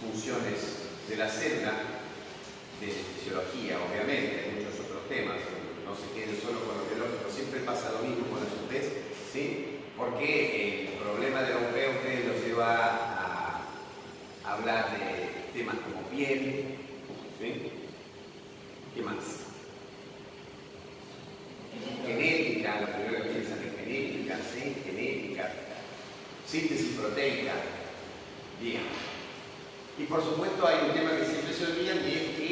funciones de la célula, de fisiología, obviamente, hay muchos otros temas, no se queden solo con lo biológico, siempre pasa lo mismo con la SUTES, ¿sí? Porque el problema de la UP ustedes los lleva a hablar de temas como piel, ¿sí? ¿Qué más? Genética, lo primero que piensan es genética, ¿sí? Genética, síntesis proteica, bien. Y por supuesto hay un tema que siempre se olvidan y es que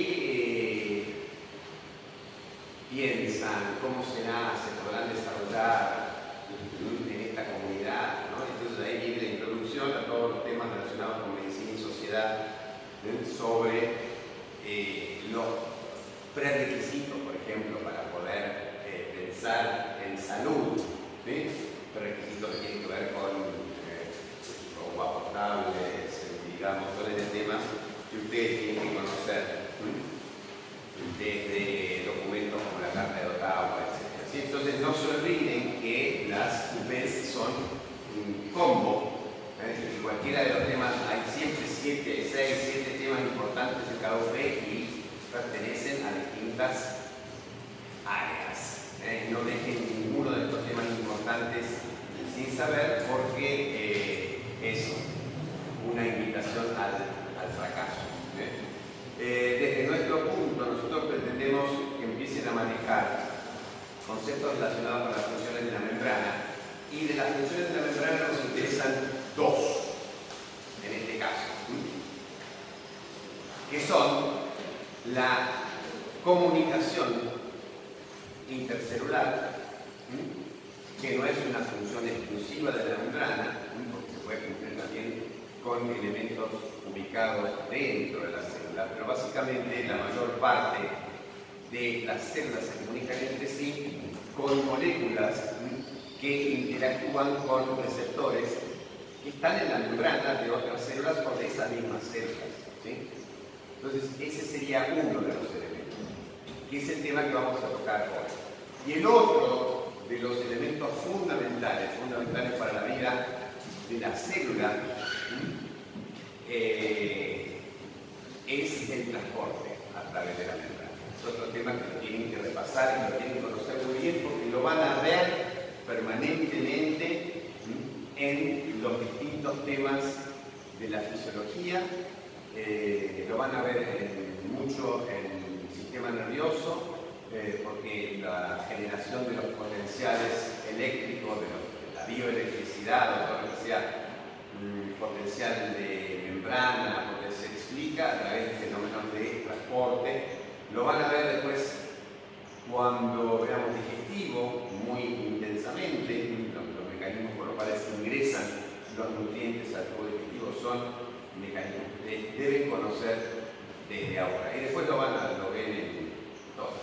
eh, piensan cómo se nace, podrán desarrollar en esta comunidad. ¿no? Entonces ahí viene la introducción a todos los temas relacionados con medicina y sociedad ¿eh? sobre eh, los prerequisitos, por ejemplo, para poder pensar en salud. Prerequisitos que tienen que ver con agua potable, digamos, todo este tema que ustedes tienen que conocer desde documentos como la Carta de Ottawa, etc. Entonces no se olviden que las UPs son un combo. ¿eh? En cualquiera de los temas hay siempre 7, 6, 7 temas importantes en cada UP y pertenecen a distintas áreas. ¿eh? No dejen ninguno de estos temas importantes sin saber porque eh, una invitación al, fracaso. Eh, desde nuestro punto, nosotros pretendemos que empiecen a manejar conceptos relacionados con las funciones de la membrana y de las funciones de la membrana nos interesan dos, en este caso, que son la comunicación intercelular, que no es una función exclusiva de la membrana, porque se puede cumplir con elementos ubicados dentro de la célula, pero básicamente la mayor parte de las células se comunican entre sí con moléculas que interactúan con receptores que están en la membrana de otras células o de esas mismas células. Entonces, ese sería uno de los elementos, que es el tema que vamos a tocar hoy. Y el otro de los elementos fundamentales, fundamentales para la vida de la célula, eh, es el transporte a través de la membrana. Es otro tema que lo tienen que repasar y lo tienen que conocer muy bien porque lo van a ver permanentemente en los distintos temas de la fisiología, eh, lo van a ver mucho en el sistema nervioso, eh, porque la generación de los potenciales eléctricos, de, la bioelectricidad, o todo lo que sea potencial de membrana, porque se explica a través de fenómenos de transporte. Lo van a ver después cuando veamos digestivo muy intensamente, los, mecanismos por los cuales ingresan los nutrientes al tubo digestivo son mecanismos que deben conocer desde ahora. Y después lo van a lo ven en todos.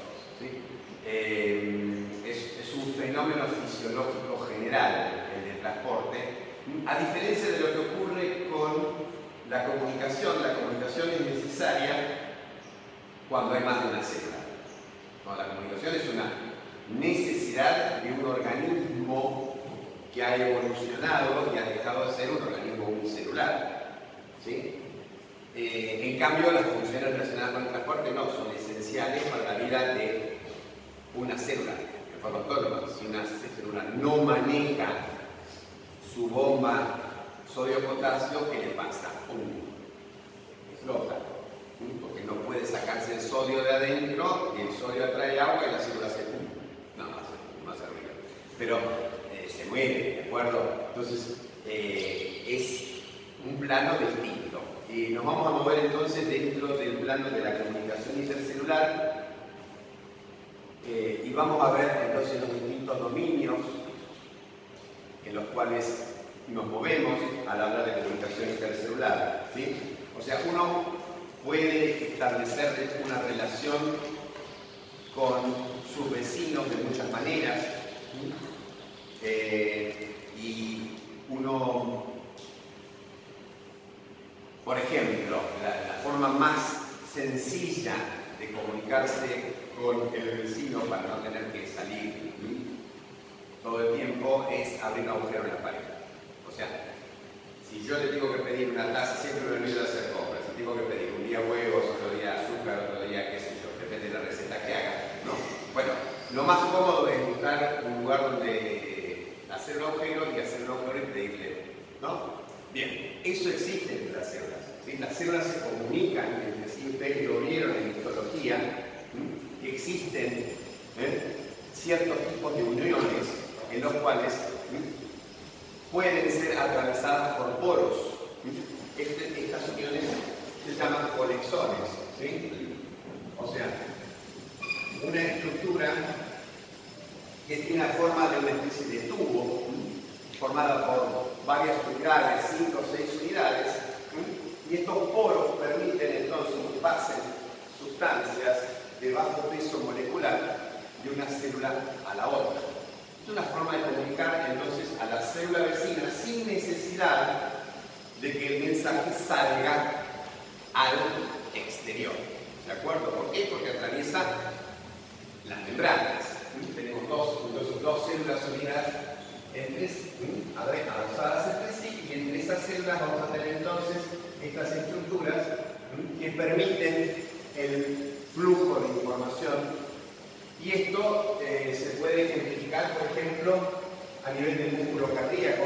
Eh, es, es un fenómeno fisiológico general el de transporte a diferencia de lo que ocurre con la comunicación, la comunicación es necesaria cuando hay más de una célula. la comunicación es una necesidad de un organismo que ha evolucionado y ha dejado de ser un organismo unicelular. ¿sí? Eh, en cambio, las funciones relacionadas con el transporte no son esenciales para la vida de una célula de forma autónoma. Si una célula no maneja su bomba sodio-potasio, ¿qué le pasa? Explota. Porque no puede sacarse el sodio de adentro y el sodio atrae agua y la célula se pum. No, más, más arriba. Pero eh, se muere, ¿de acuerdo? Entonces, eh, es un plano distinto. Y nos vamos a mover entonces dentro del plano de la comunicación intercelular eh, y vamos a ver entonces los distintos dominios en los cuales nos movemos al hablar de comunicación intercelular. ¿sí? O sea, uno puede establecer una relación con sus vecinos de muchas maneras eh, y uno, por ejemplo, la, forma más sencilla de comunicarse con el vecino para no tener que salir todo el tiempo es abrir un agujero en la pared. O sea, si yo le tengo que pedir una taza, siempre me olvido de hacer compras, si tengo que pedir un día huevos, otro día azúcar, otro día qué sé yo, depende de la receta que haga, ¿no? Bueno, lo más cómodo es buscar un lugar donde eh, hacer un agujero y hacer un agujero y pedirle, ¿no? Bien, eso existe entre las células. ¿sí? Las células se comunican entre sí, ustedes lo vieron en histología, ¿sí? existen ¿eh? ciertos tipos de uniones en los cuales pueden ser atravesadas por poros. Este, estas uniones se llaman conexones. O sea, una estructura que tiene la forma de una especie de tubo, formada por varias unidades, cinco o seis unidades, y estos poros permiten entonces que pasen sustancias de bajo peso molecular de una célula a la otra. Es una forma de comunicar entonces a la célula vecina sin necesidad de que el mensaje salga al exterior. ¿De acuerdo? ¿Por qué? Porque atraviesa las membranas. Tenemos dos, dos células unidas entre, avanzadas entre sí y entre esas células vamos a tener entonces estas estructuras que permiten el flujo de información y esto eh, se puede ejemplificar, por ejemplo, a nivel del músculo cardíaco.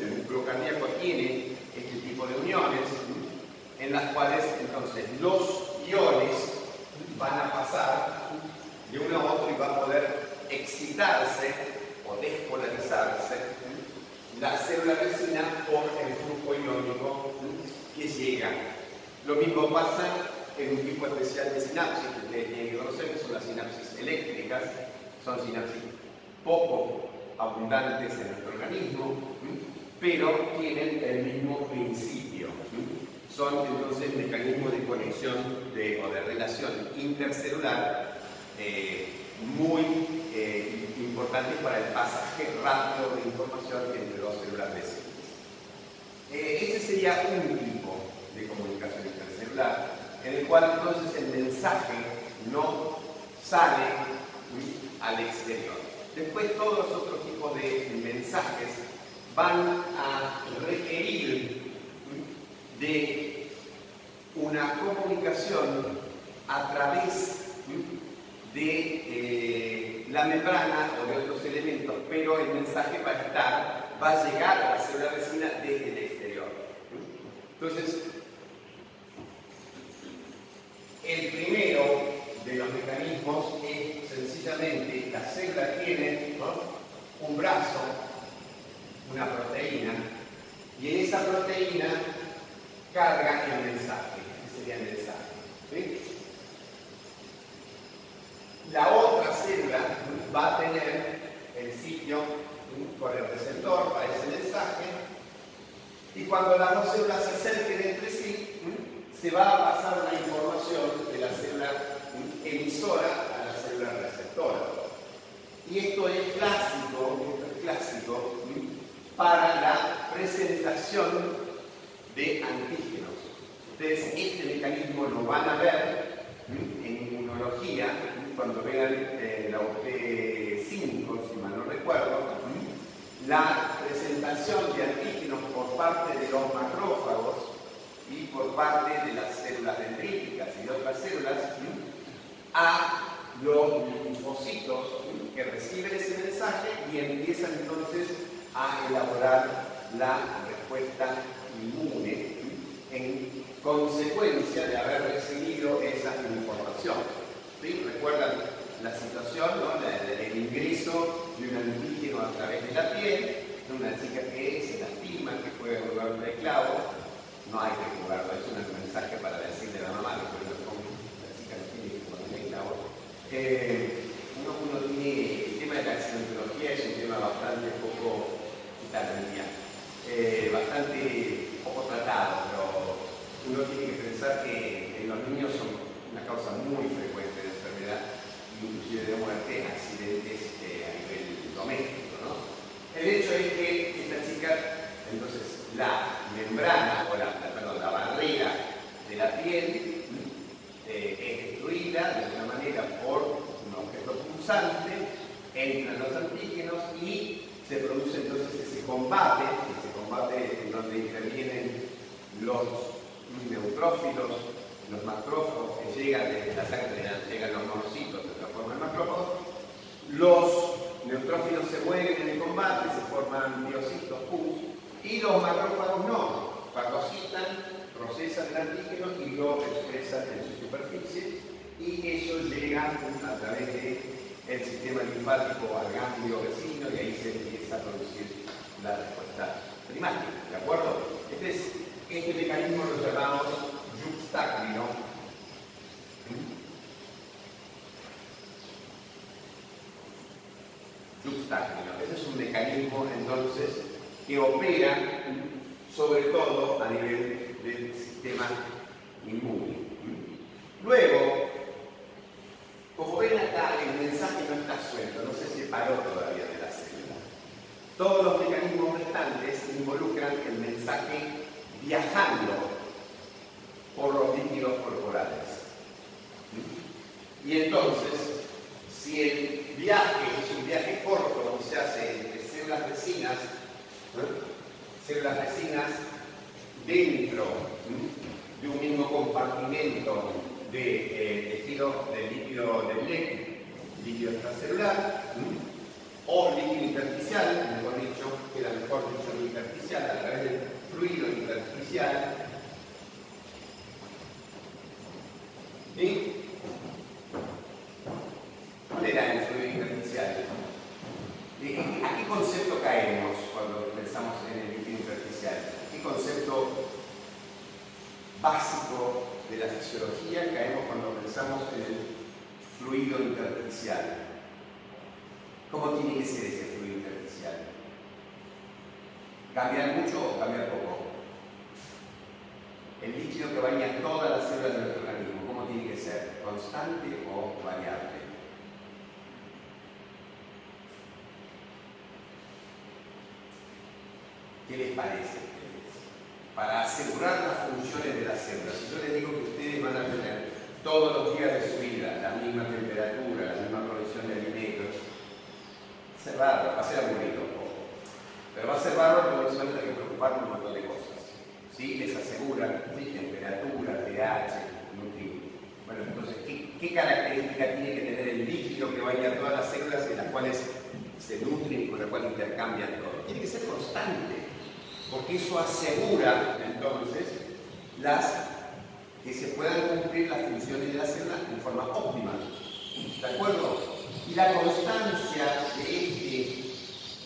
El músculo cardíaco tiene este tipo de uniones en las cuales entonces los iones van a pasar de uno a otro y va a poder excitarse o despolarizarse la célula vecina por el flujo iónico que llega. Lo mismo pasa en un tipo especial de sinapsis que ustedes tienen que conocer, que son las sinapsis eléctricas, son sinapsis poco abundantes en nuestro organismo, pero tienen el mismo principio. Son entonces mecanismos de conexión o de relación intercelular eh, muy eh, importantes para el pasaje rápido de información entre dos células vecinas. Eh, ese sería un tipo de comunicación intercelular en el cual entonces el mensaje no sale al exterior. Después todos los otros tipos de mensajes van a requerir de una comunicación a través de eh, la membrana o de otros elementos, pero el mensaje va a estar, va a llegar a la célula vecina desde el exterior. Entonces, el primero de los mecanismos es sencillamente la célula tiene un brazo, una proteína, y en esa proteína carga el mensaje, que sería el mensaje. La otra célula va a tener el sitio con el receptor para ese mensaje, y cuando las dos células se acerquen entre sí, se va a pasar una información de la célula emisora a la célula receptora. Y esto es clásico, es clásico para la presentación de antígenos. Ustedes este mecanismo lo van a ver en inmunología, cuando vean eh, la UT5, si mal no recuerdo, la presentación de antígenos por parte de los macrófagos y por parte de las células dendríticas y de otras células a los linfocitos que reciben ese mensaje y empiezan entonces a elaborar la respuesta inmune en consecuencia de haber recibido esa información. ¿Recuerdan la situación, el ingreso de un antígeno a través de la piel, de una chica que se lastima, que puede jugar un clavo, no hay que jugarlo, es un mensaje para decirle a la mamá que por eso la chica no tiene que ponerle la eh, uno, uno tiene, el tema de la accidentología es un tema bastante poco, eh, bastante poco tratado, pero uno tiene que pensar que en los niños son una causa muy frecuente de enfermedad, inclusive de muerte, accidentes eh, a nivel doméstico. ¿no? El hecho es que esta chica, entonces, la membrana o la, perdón, la barrera de la piel eh, es de alguna manera por un objeto pulsante, entran los antígenos y se produce entonces ese combate, ese combate en donde intervienen los neutrófilos, los macrófagos que llegan desde la sangre, llegan los monocitos, se transforman en macrófagos, los neutrófilos se mueven en el combate, se forman biocitos, pus, y los macrófagos no, fagocitan, procesan el antígeno y lo expresan en su superficie, y eso llega a través del sistema linfático al ganglio vecino y ahí se empieza a producir la respuesta primaria, ¿de acuerdo? Este, este mecanismo lo llamamos juxtáclino, ese es un mecanismo entonces que opera sobre todo a nivel del sistema inmune. Luego, como ven acá, el mensaje no está suelto, no se todavía de la célula. Todos los mecanismos restantes involucran el mensaje viajando por los líquidos corporales. Y entonces, si el viaje es un viaje corto, se hace entre células vecinas, células vecinas dentro de un mismo compartimento de eh, tejido de líquido del líquido extracelular, o líquido intersticial, mejor dicho, queda mejor dicho intersticial, a través del fluido intersticial. ¿Sí? ¿Cuál era el fluido intersticial? ¿A qué concepto caemos cuando pensamos en el líquido intersticial? ¿Qué concepto básico de la fisiología caemos cuando pensamos en el fluido intersticial? ¿Cómo tiene que ser ese fluido intersticial? ¿Cambiar mucho o cambiar poco? El líquido que baña todas las células de nuestro organismo, ¿cómo tiene que ser? ¿Constante o variable? ¿Qué les parece? Para asegurar las funciones de las células. Si yo les digo que ustedes van a tener todos los días de su vida la misma temperatura, la misma provisión de alimentos, va a ser aburrido poco. Pero va a ser raro porque a tener que preocupar por un montón de cosas. ¿Sí? Les aseguran temperatura, pH, nutrientes. Bueno, entonces, ¿qué, ¿qué, característica tiene que tener el líquido que vaya a todas las células en las cuales se nutren y con las cuales intercambian todo? Tiene que ser constante porque eso asegura entonces que se puedan cumplir las funciones de la célula en forma óptima. ¿De acuerdo? Y la constancia de este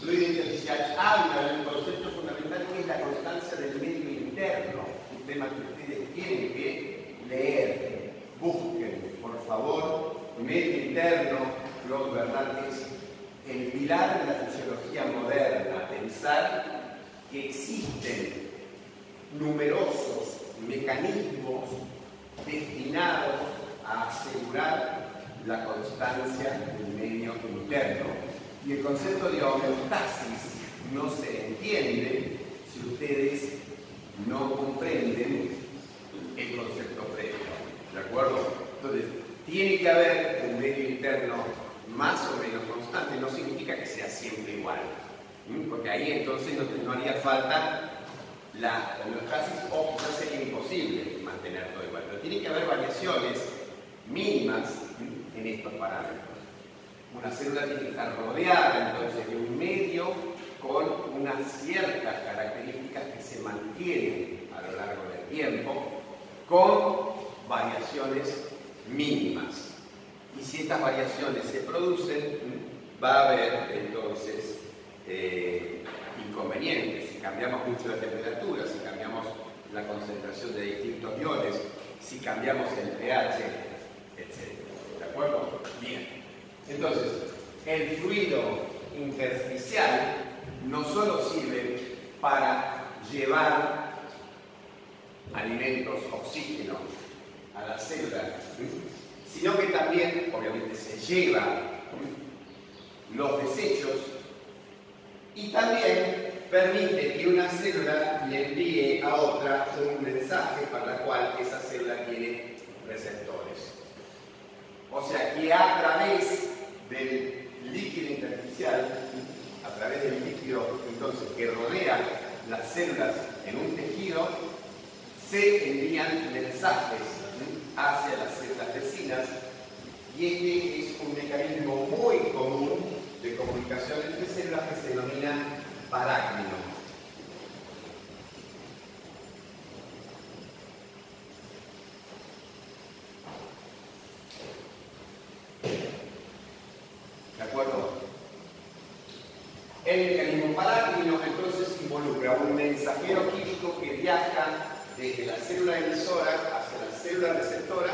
fluido intersticial habla del concepto fundamental que es la constancia del medio interno, un tema que ustedes tienen que leer, busquen, por favor, medio interno, Claude Bernard es el pilar de la fisiología moderna, pensar que existen numerosos mecanismos destinados a asegurar la constancia del medio interno. Y el concepto de homeostasis no se entiende si ustedes no comprenden el concepto previo. ¿De acuerdo? Entonces, tiene que haber un medio interno más o menos constante, no significa que sea siempre igual porque ahí entonces no, haría falta la homeostasis o quizás sería imposible mantener todo igual. Pero tiene que haber variaciones mínimas en estos parámetros. Una célula tiene que estar rodeada entonces de un medio con unas ciertas características que se mantienen a lo largo del tiempo con variaciones mínimas. Y si estas variaciones se producen, va a haber entonces eh, inconvenientes. Si cambiamos mucho la temperatura, si cambiamos la concentración de distintos iones, si cambiamos el pH, etc. ¿De acuerdo? Bien. Entonces, el fluido intersticial no solo sirve para llevar alimentos, oxígeno a la célula, sino que también, obviamente, se lleva los desechos y también permite que una célula le envíe a otra un mensaje para el cual esa célula tiene receptores. O sea que a través del líquido intersticial, a través del líquido entonces que rodea las células en un tejido, se envían mensajes hacia las células vecinas Y este es un mecanismo muy común de comunicación entre células que se denomina paráclino. ¿De acuerdo? El mecanismo paráclino entonces involucra un mensajero químico que viaja desde la célula emisora hacia la célula receptora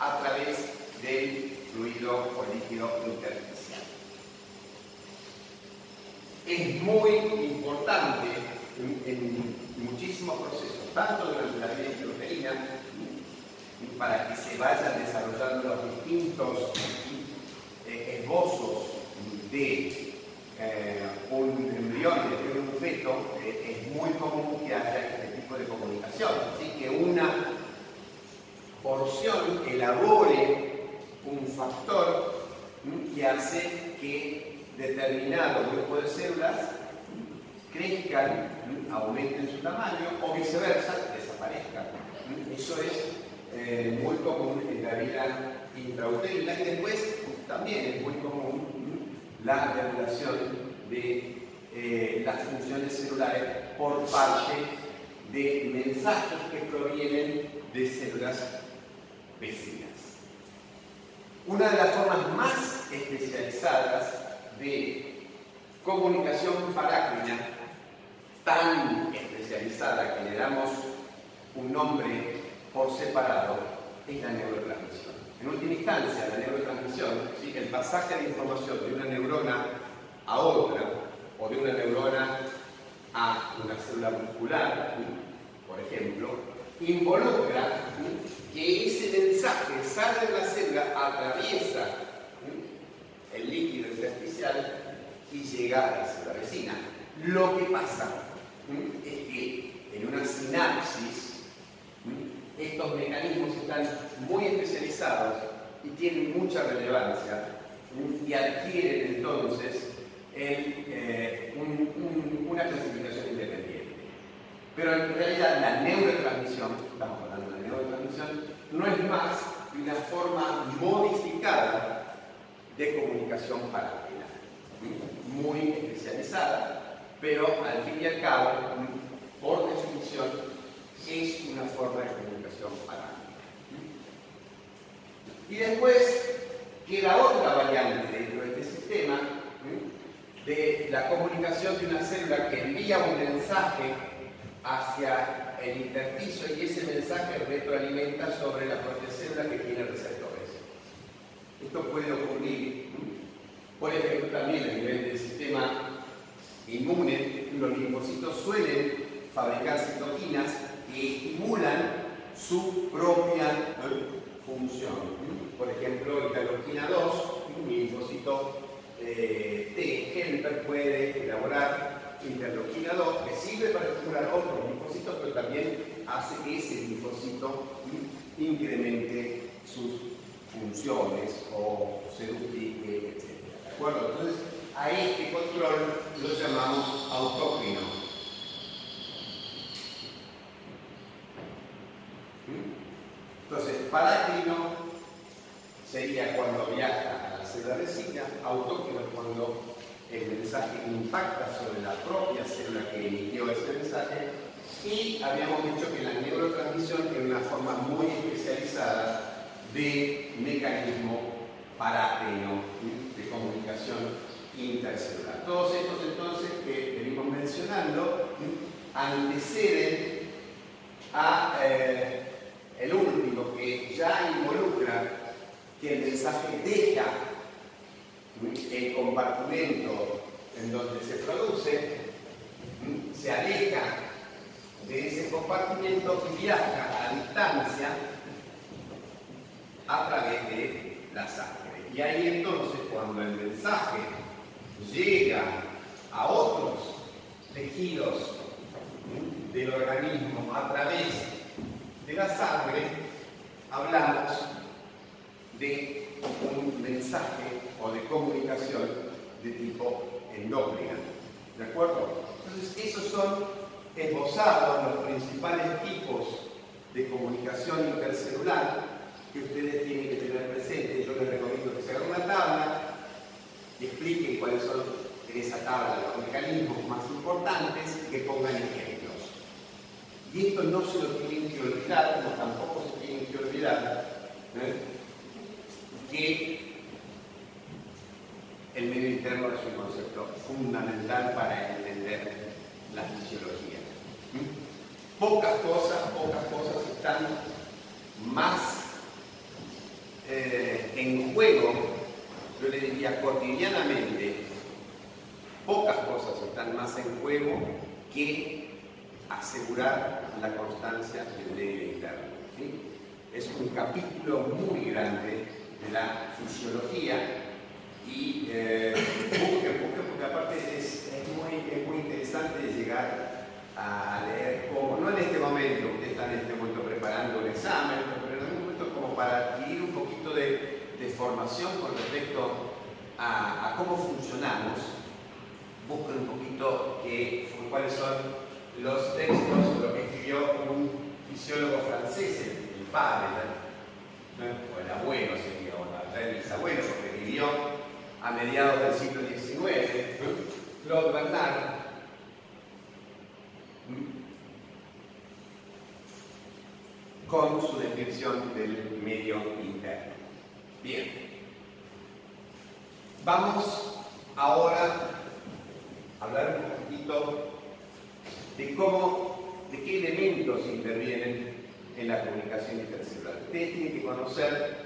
a través del fluido o líquido intersticial. Es muy importante en, muchísimos procesos, tanto durante la vida intrauterina, para que se vayan desarrollando los distintos eh, esbozos de eh, un embrión, de un feto, eh, es muy común que haya este tipo de comunicación. Así que una porción elabore un factor que hace que determinado grupo de células crezcan, aumenten su tamaño o viceversa, desaparezcan. Eso es eh, muy común en la vida intrauterina y después también es muy común la regulación de eh, las funciones celulares por parte de mensajes que provienen de células vecinas. Una de las formas más especializadas de comunicación parácrina, tan especializada que le damos un nombre por separado, es la neurotransmisión. En última instancia, la neurotransmisión, el pasaje de información de una neurona a otra, o de una neurona a una célula muscular, por ejemplo, involucra que ese mensaje sale de la célula, atraviesa el líquido intersticial y llega a la célula vecina. Lo que pasa es que en una sinapsis estos mecanismos están muy especializados y tienen mucha relevancia y adquieren entonces eh, una clasificación independiente. Pero en realidad la neurotransmisión, estamos hablando de neurotransmisión, no es más que una forma modificada de comunicación paráclina, muy especializada, pero al fin y al cabo, por definición, es una forma de comunicación Y después queda otra variante dentro de este sistema de la comunicación de una célula que envía un mensaje hacia el intersticio y ese mensaje retroalimenta sobre la propia célula que tiene receptores. Esto puede ocurrir, por ejemplo, también a nivel del sistema inmune. Los linfocitos suelen fabricar citoquinas que estimulan su propia función. Por ejemplo, interleuquina 2, un linfocito eh, T helper puede elaborar interleuquina 2 que sirve para estimular otros linfocitos, pero también hace que ese linfocito incremente sus funciones o se duplique, etc. ¿De acuerdo? Entonces, a este control lo llamamos autócrino. Entonces, parácrino sería cuando viaja a la célula vecina, autócrino es cuando el mensaje impacta sobre la propia célula que emitió ese mensaje. Y habíamos dicho que la neurotransmisión es una forma muy especializada de mecanismo parácrino de comunicación intercelular. Todos estos entonces que venimos mencionando anteceden a eh, el último que ya involucra que el mensaje deja el compartimento en donde se produce se aleja de ese compartimento y viaja a distancia a través de la sangre. Y ahí entonces cuando el mensaje llega a otros tejidos del organismo a través de la sangre, hablamos de un mensaje o de comunicación de tipo endócrina. ¿De acuerdo? Entonces, esos son esbozados los principales tipos de comunicación intercelular que ustedes tienen que tener presente. Yo les recomiendo que se hagan una tabla y expliquen cuáles son en esa tabla los mecanismos más importantes y que pongan ejemplos. Y esto no se lo tienen que olvidar, como tampoco se tienen que olvidar ¿eh? que el medio interno es un concepto fundamental para entender la fisiología. ¿Mm? Pocas cosas, pocas cosas están más eh, en juego, yo le diría cotidianamente, pocas cosas están más en juego que asegurar la constancia del medio interno. Es un capítulo muy grande de la fisiología y eh, porque aparte es, muy, muy interesante llegar a leer, como no en este momento, usted está en este momento preparando el examen, pero en algún momento como para adquirir un poquito de, formación con respecto a, cómo funcionamos, busquen un poquito cuáles son los textos, lo que escribió un fisiólogo francés, el, padre, o el abuelo sería, o el bisabuelo, porque vivió a mediados del siglo XIX, Claude Bernard, con su descripción del medio interno. Bien. Vamos ahora a hablar un poquito de cómo, de qué elementos intervienen en la comunicación intercelular. Ustedes tienen que conocer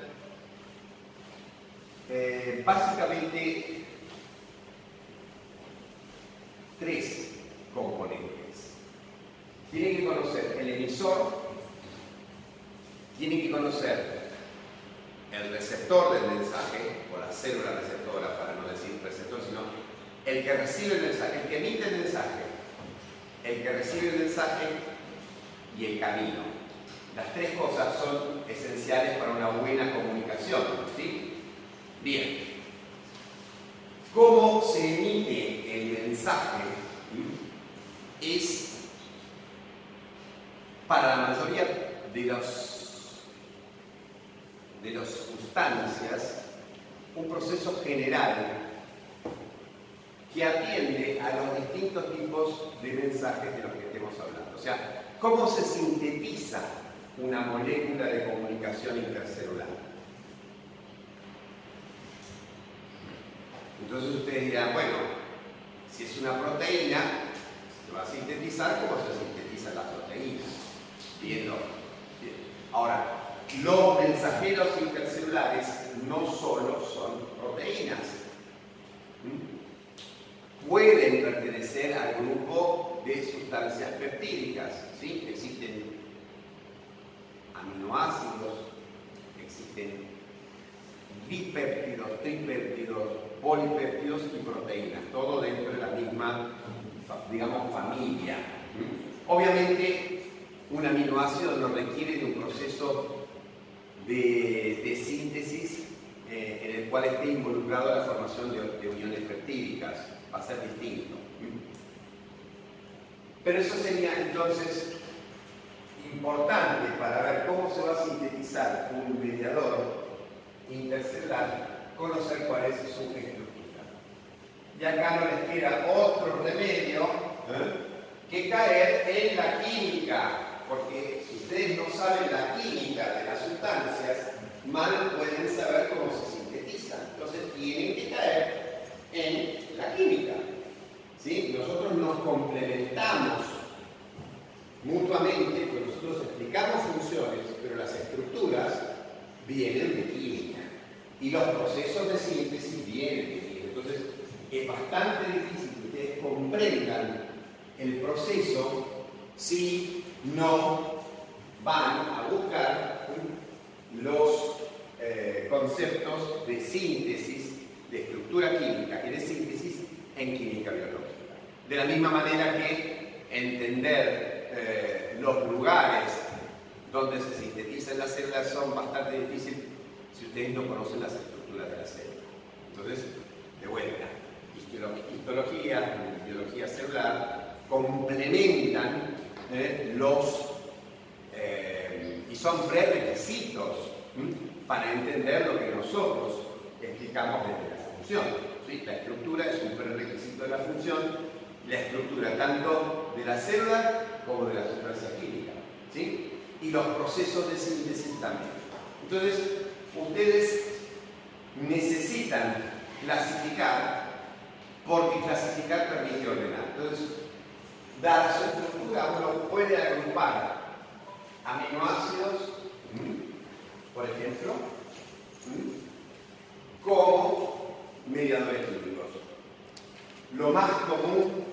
eh, básicamente tres componentes. Tienen que conocer el emisor, tienen que conocer el receptor del mensaje, o la célula receptora, para no decir receptor, sino el que recibe el mensaje, el que emite el mensaje, el que recibe el mensaje y el camino. Las tres cosas son esenciales para una buena comunicación. ¿sí? Bien. ¿Cómo se emite el mensaje? Es para la mayoría de de las sustancias un proceso general que atiende a los distintos tipos de mensajes de los que estemos hablando. O sea, ¿cómo se sintetiza una molécula de comunicación intercelular? Entonces ustedes dirán, bueno, si es una proteína, se va a sintetizar como se sintetizan las proteínas. Bien, Ahora, los mensajeros intercelulares no solo son proteínas. Pueden pertenecer al grupo de sustancias peptídicas. ¿sí? Existen aminoácidos, existen bipéptidos, tripéptidos, polipéptidos y proteínas, todo dentro de la misma, digamos, familia. Obviamente, un aminoácido no requiere de un proceso de, síntesis eh, en el cual esté involucrado la formación de, uniones peptídicas. Va a ser distinto. Pero eso sería entonces importante para ver cómo se va a sintetizar un mediador intercelular, conocer cuál es su estructura. Y acá no les queda otro remedio ¿eh? que caer en la química porque si ustedes no saben la química de las sustancias, mal pueden saber cómo se sintetizan. Entonces tienen que caer en la química. ¿Sí? Nosotros nos complementamos mutuamente, porque nosotros explicamos funciones, pero las estructuras vienen de química. Y los procesos de síntesis vienen de química. Entonces es bastante difícil que ustedes comprendan el proceso si no van a buscar los eh, conceptos de síntesis, de estructura química y de síntesis en química biológica. De la misma manera que entender eh, los lugares donde se sintetizan las células son bastante difíciles si ustedes no conocen las estructuras de la célula. Entonces, de vuelta, histología, biología celular complementan eh, los, eh, y son prerequisitos para entender lo que nosotros explicamos desde la función. La estructura es un prerequisito de la función, la estructura tanto de la célula como de la sustancia química. Y los procesos de síntesis también. Entonces, ustedes necesitan clasificar porque clasificar permite ordenar. Entonces, dada su estructura, uno puede agrupar aminoácidos, por ejemplo, como mediadores químicos. Lo más común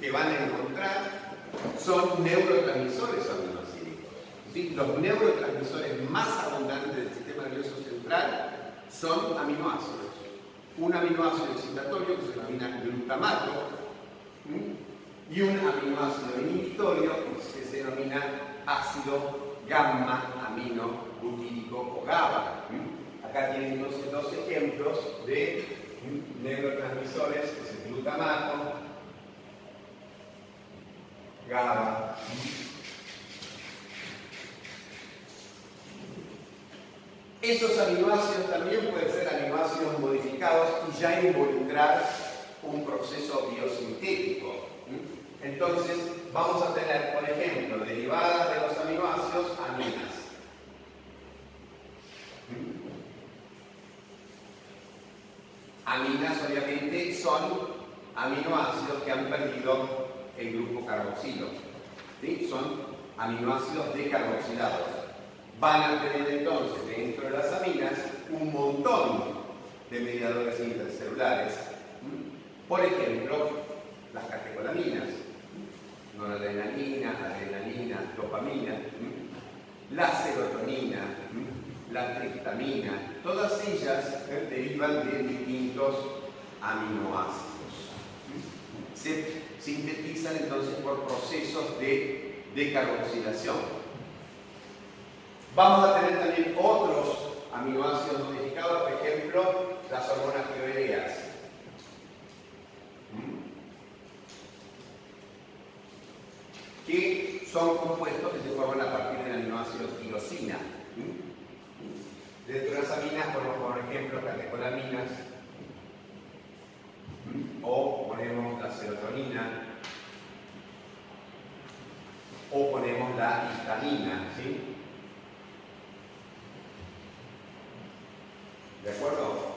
que van a encontrar son neurotransmisores aminoácidos. Los neurotransmisores más abundantes del sistema nervioso central son aminoácidos. Un aminoácido excitatorio que se denomina glutamato y un aminoácido inhibitorio que se denomina ácido gamma amino butírico o GABA. Acá tienen entonces dos ejemplos de neurotransmisores, que es el glutamato, GABA. Esos aminoácidos también pueden ser aminoácidos modificados y ya involucrar un proceso biosintético. Entonces, vamos a tener, por ejemplo, derivadas de los aminoácidos, aminas. Aminas obviamente son aminoácidos que han perdido el grupo carboxilo. Son aminoácidos decarboxilados. Van a tener entonces dentro de las aminas un montón de mediadores intercelulares. Por ejemplo, las catecolaminas, noradrenalina, adrenalina, dopamina, la serotonina, la triptamina, todas ellas derivan de distintos aminoácidos. Se sintetizan entonces por procesos de decarboxilación. Vamos a tener también otros aminoácidos modificados, por ejemplo, las hormonas tiroideas. que son compuestos que se forman a partir del aminoácido tirosina. Dentro de las aminas ponemos, por ejemplo, catecolaminas, o ponemos la serotonina, o ponemos la histamina, ¿sí? ¿De acuerdo?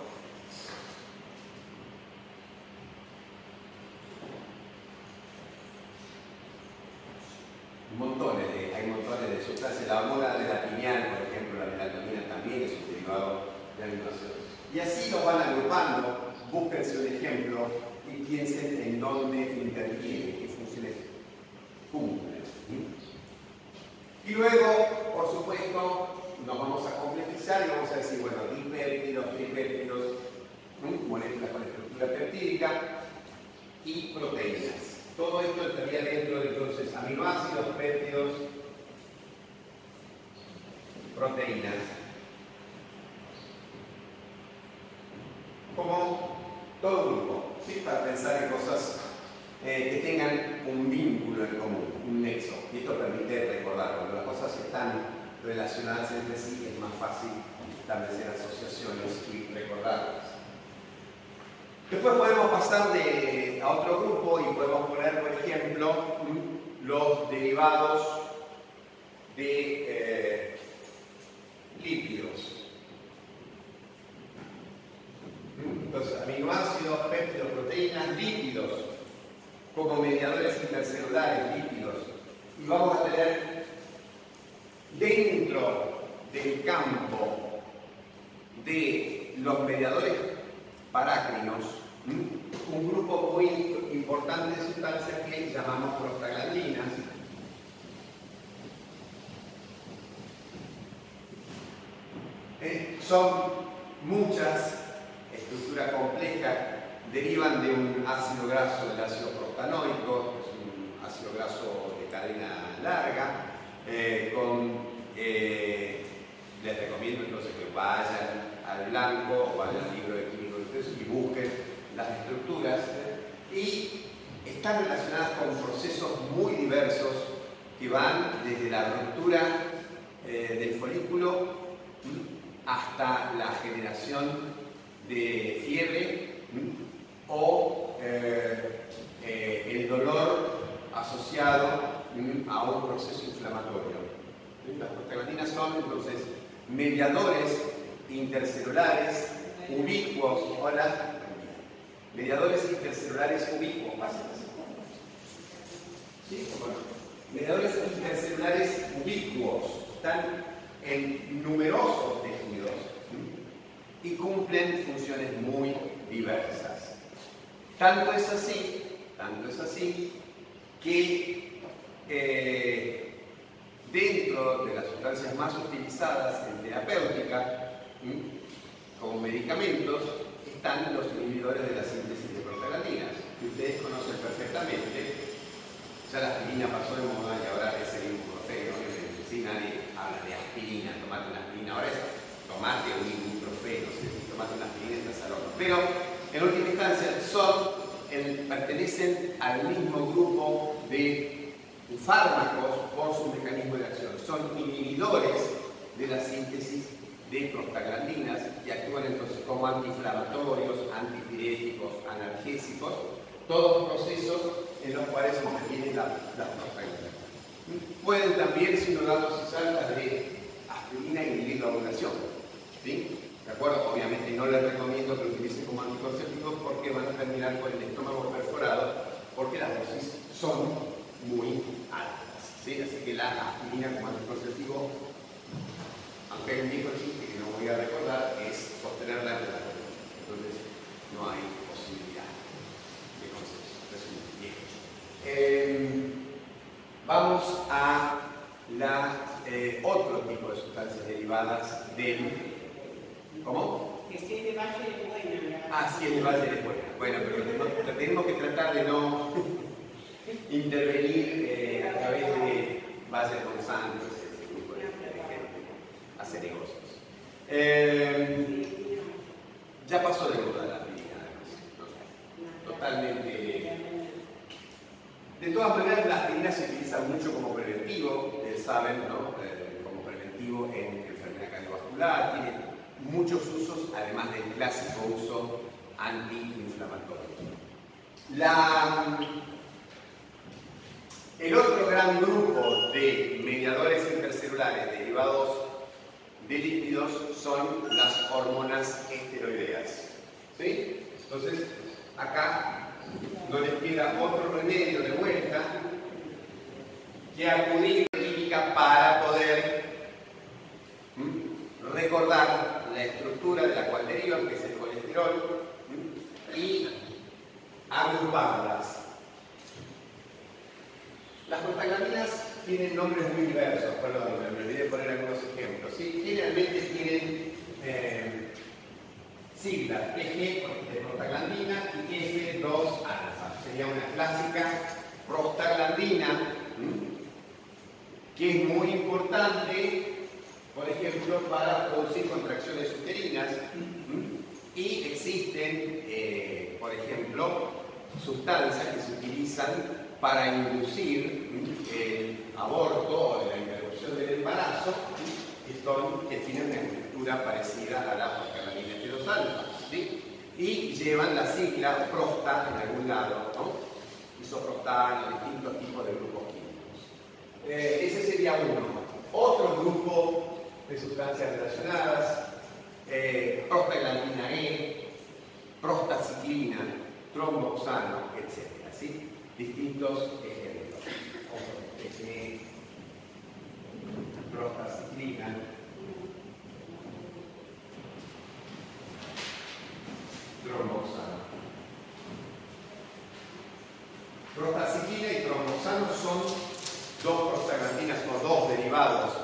Montones de, hay montones de sustancias. La hormona de la pineal, por ejemplo, la melatonina también Y así los van agrupando, búsquense un ejemplo y piensen en dónde interviene, qué funciones cumplen. Y luego, por supuesto, nos vamos a complejizar y vamos a decir, bueno, dipéptidos, tripéptidos, moléculas con estructura peptídica y proteínas. Todo esto estaría dentro de entonces aminoácidos, péptidos, proteínas. Como todo grupo, ¿sí? para pensar en cosas eh, que tengan un vínculo en común, un nexo. Y esto permite recordar, cuando las cosas están relacionadas entre sí es más fácil establecer asociaciones y recordarlas. Después podemos pasar a otro grupo y podemos poner, por ejemplo, los derivados de eh, lípidos. Entonces, aminoácidos, péptidos, proteínas, lípidos, como mediadores intercelulares, lípidos. Y vamos a tener dentro del campo de los mediadores parácrinos un grupo muy importante de sustancias que llamamos prostaglandinas. Eh, son muchas, estructura compleja, derivan de un ácido graso, del ácido prostanoico, es un ácido graso de cadena larga, eh, eh, les recomiendo entonces que vayan al blanco o al libro de química y busquen las estructuras y están relacionadas con procesos muy diversos que van desde la ruptura eh, del folículo hasta la generación de fiebre o eh, eh, el dolor asociado a un proceso inflamatorio. Las prostaglandinas son entonces mediadores intercelulares ubicuos. Hola. Mediadores intercelulares ubicuos. ¿Sí? Bueno. Mediadores intercelulares ubicuos. Están en numerosos tejidos y cumplen funciones muy diversas. Tanto es así, tanto es así, que eh, dentro de las sustancias más utilizadas en terapéutica, como medicamentos, están los inhibidores de la síntesis de prostaglandinas, que ustedes conocen perfectamente. Ya la aspirina pasó de moda y ahora es el ibuprofeno, que nadie habla de aspirina, tomate una aspirina, ahora es tomate un una aspirina estás al horno. Pero en última instancia son, pertenecen al mismo grupo de fármacos por su mecanismo de acción. Son inhibidores de la síntesis de prostaglandinas que actúan entonces como antiinflamatorios, antipiréticos, analgésicos, todos procesos en los cuales se intervienen las prostaglandinas. Pueden también ser una dosis alta de aspirina inhibir la ovulación. ¿sí? ¿De acuerdo? Obviamente no les recomiendo que lo utilicen como anticonceptivos porque van a terminar con el estómago perforado porque las dosis son muy altas. ¿sí? Así que la aspirina como anticonceptivo, aunque hay un chiste que no voy a recordar, es sostenerla en la Entonces no hay posibilidad de concepción. Vamos a la, eh, otro tipo de sustancias derivadas del... ¿Cómo? Que si es de Valle de Buena. Ah, sí, es de Valle de Buena. Bueno, pero tenemos que tratar de no intervenir eh, a través de Valle Monsanto, ese tipo de, gente, hacer negocios. Eh, ya pasó de moda la aspirina, totalmente. De todas maneras, la aspirina se utiliza mucho como preventivo, ustedes saben, ¿no? Eh, como preventivo en enfermedad cardiovascular, tiene muchos usos, además del clásico uso antiinflamatorio. La el otro gran grupo de mediadores intercelulares derivados de lípidos son las hormonas esteroideas. ¿Sí? Entonces, acá no les queda otro remedio de vuelta que acudir a química para poder recordar la estructura de la cual derivan, que es el colesterol, y agruparlas las prostaglandinas tienen nombres muy diversos, perdón, me olvidé poner algunos ejemplos. Generalmente tienen eh, siglas, PG de prostaglandina y F2 alfa. Sería una clásica prostaglandina que es muy importante, por ejemplo, para producir contracciones uterinas y existen, eh, por ejemplo, sustancias que se utilizan para inducir el aborto o la interrupción del embarazo que, tienen una estructura parecida a la prostaglandina heterosalfa ¿sí? y llevan la sigla prosta en algún lado, ¿no? isoprostano, distintos tipos de grupos químicos. Eh, ese sería uno. Otro grupo de sustancias relacionadas, eh, prostaglandina E, prostaciclina, tromboxano, etc. ¿sí? distintos ejemplos. Desde prostaciclina, tromboxano. Prostaciclina y tromboxano son dos prostaglandinas o dos derivados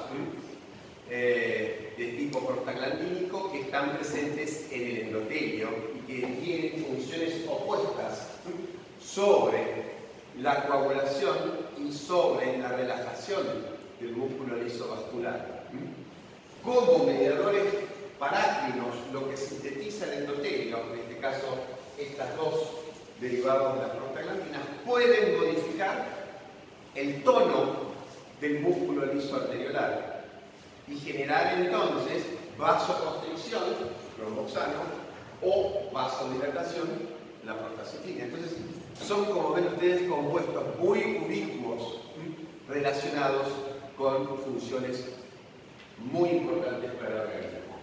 eh, de tipo prostaglandínico que están presentes en el endotelio y que tienen funciones opuestas sobre la coagulación y sobre la relajación del músculo lisovascular. Como mediadores parácrinos, lo que sintetiza el endotelio, en este caso estas dos derivados de la prostaglandina, pueden modificar el tono del músculo liso arteriolar y generar entonces vasoconstricción, tromboxano, o vasodilatación, la prostaciclina. Entonces, son, como ven ustedes, compuestos muy ubicuos relacionados con funciones muy importantes para el organismo.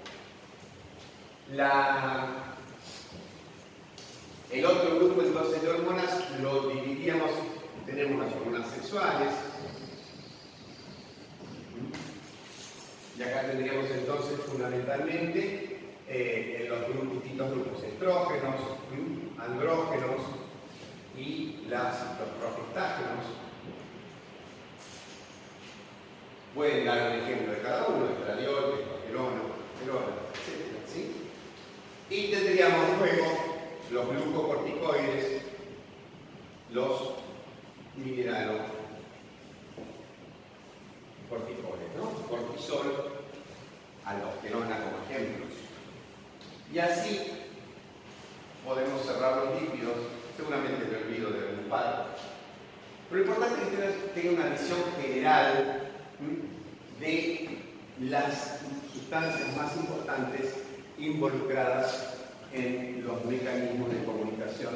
el otro grupo entonces de hormonas lo dividíamos, tenemos las hormonas sexuales, y acá tendríamos entonces fundamentalmente eh, los distintos grupos, estrógenos, andrógenos y las, los progestágenos, Pueden dar un ejemplo de cada uno, estradiol, testosterona, testosterona, etc. ¿sí? Y tendríamos luego los glucocorticoides, los mineralocorticoides, ¿no? Cortisol, aldosterona como ejemplos. Y así podemos cerrar los lípidos, seguramente me olvido de algún par. Pero lo importante es que tenga una visión general de las sustancias más importantes involucradas en los mecanismos de comunicación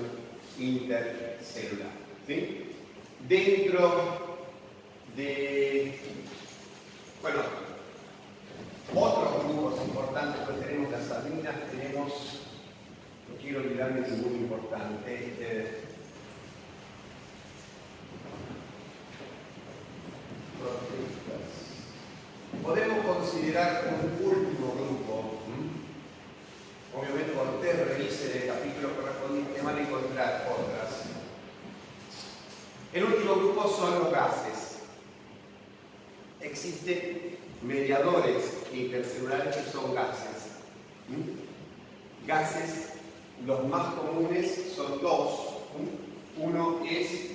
intercelular. Dentro de, bueno, otros grupos importantes, pues tenemos las sardinas, tenemos, no quiero olvidarme muy importante, eh, Podemos considerar un último grupo. Obviamente cuando usted revise el capítulo correspondiente van a encontrar otras. El último grupo son los gases. Existen mediadores intercelulares que son gases. Gases, los más comunes son dos. Uno es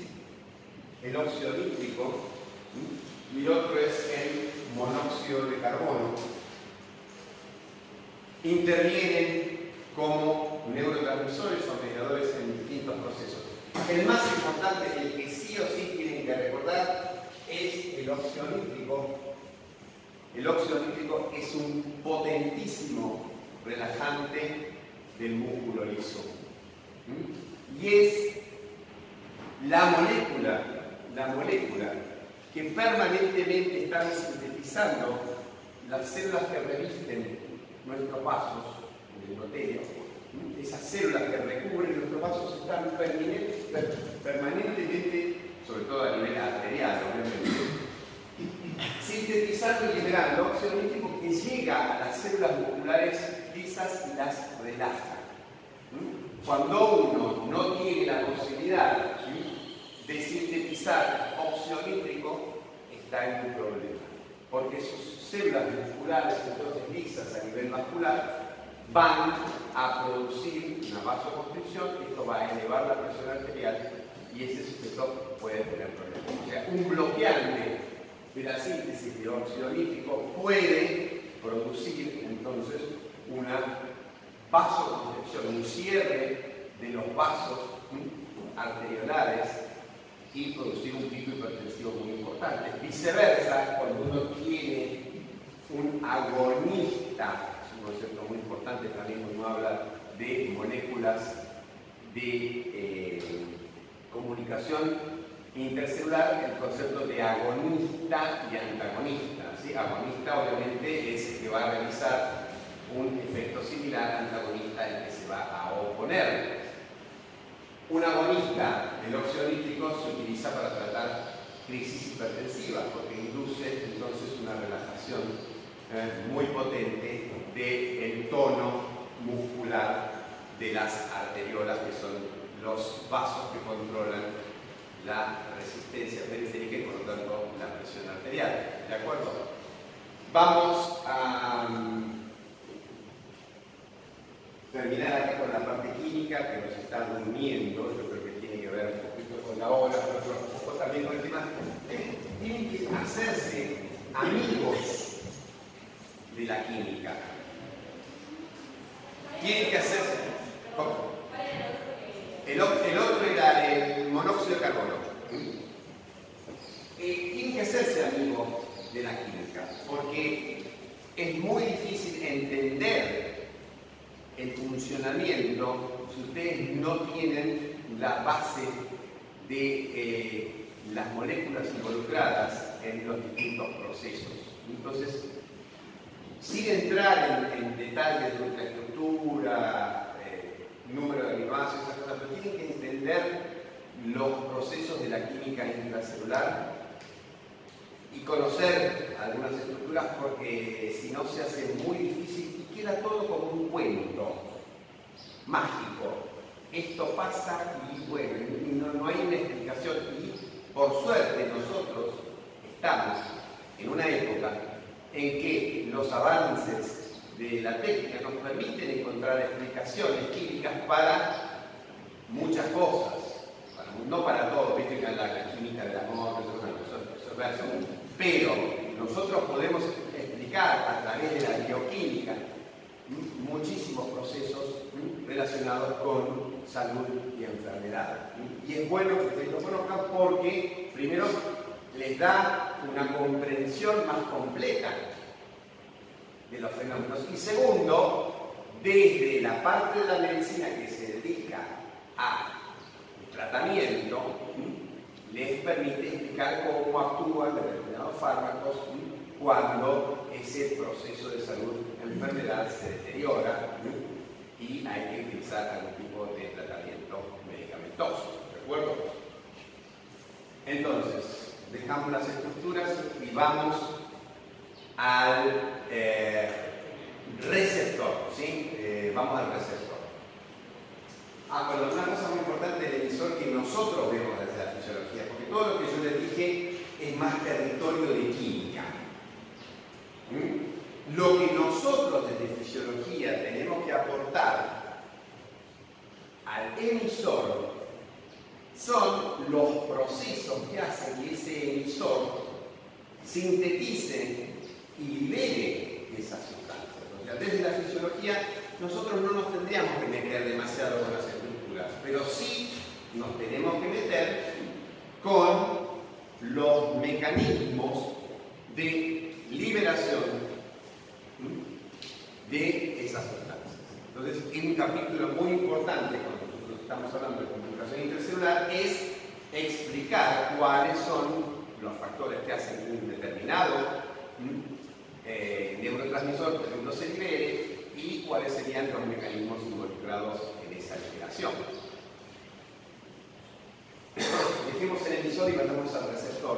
el óxido nítrico y otro es el monóxido de carbono, intervienen como neurotransmisores o mediadores en distintos procesos. El más importante, el que sí o sí tienen que recordar, es el óxido nítrico. El óxido nítrico es un potentísimo relajante del músculo liso. Y es la molécula, la molécula que permanentemente están sintetizando las células que revisten nuestros vasos, el endotélio, esas células que recubren nuestros vasos están permanentemente, sobre todo a nivel arterial, obviamente, sintetizando y liberando óxido nítrico que llega a las células musculares lisas y las relaja. Cuando uno no tiene la posibilidad de sintetizar óxido está en un problema. Porque sus células musculares, entonces lisas a nivel vascular, van a producir una vasoconstricción, esto va a elevar la presión arterial y ese sujeto puede tener problemas. O sea, un bloqueante de la síntesis de óxido puede producir entonces una vasoconstricción, un cierre de los vasos arteriolares y producir un pico hipertensivo muy importante. Viceversa, cuando uno tiene un agonista, es un concepto muy importante también uno habla de moléculas de eh, comunicación intercelular, el concepto de agonista y antagonista. ¿sí? Agonista obviamente es el que va a realizar un efecto similar, antagonista el que se va a oponer. Un agonista del óxido nítrico se utiliza para tratar crisis hipertensivas porque induce entonces una relajación eh, muy potente del tono muscular de las arteriolas, que son los vasos que controlan la resistencia periférica y por lo tanto la presión arterial. ¿De acuerdo? Vamos a terminar aquí con la parte química que nos está durmiendo, yo creo que tiene que ver un poquito con la hora, pero un poco también con el tema. Tienen que hacerse amigos de la química. Tienen que hacerse. ¿Cómo? El, otro era el monóxido de carbono. Eh, tienen que hacerse amigos de la química, porque es muy difícil entender el funcionamiento si ustedes no tienen la base de eh, las moléculas involucradas en los distintos procesos. Entonces, sin entrar en, detalles de ultraestructura, eh, número de aminoácidos, esas cosas, pero tienen que entender los procesos de la química intracelular y conocer algunas estructuras porque si no se hace muy difícil y queda todo como un cuento mágico. Esto pasa y bueno, no, no hay una explicación y por suerte nosotros estamos en una época en que los avances de la técnica nos permiten encontrar explicaciones químicas para muchas cosas, no para todo, viste que la, la química del amor, pero nosotros podemos explicar a través de la bioquímica muchísimos procesos relacionados con salud y enfermedad. Y es bueno que ustedes lo conozcan porque, primero, les da una comprensión más completa de los fenómenos. Y segundo, desde la parte de la medicina que se dedica a tratamiento, les permite explicar cómo actúan determinados fármacos cuando ese proceso de salud enfermedad se deteriora y hay que utilizar algún tipo de tratamiento medicamentoso. ¿De acuerdo? Entonces, dejamos las estructuras y vamos al eh, receptor. ¿sí? Eh, vamos al receptor. Ah, bueno, una cosa muy importante del emisor que nosotros vemos desde la fisiología, porque todo lo que yo les dije es más territorio de química. ¿Mm? Lo que nosotros desde fisiología tenemos que aportar al emisor son los procesos que hacen que ese emisor sintetice y libere esas sustancias. O sea, desde la fisiología nosotros no nos tendríamos que meter demasiado con las pero sí nos tenemos que meter con los mecanismos de liberación de esas sustancias. Entonces, un capítulo muy importante cuando estamos hablando de comunicación intercelular es explicar cuáles son los factores que hacen un determinado eh, neurotransmisor, por ejemplo, se libere y cuáles serían los mecanismos involucrados liberación. Dejemos el emisor y vayamos al receptor.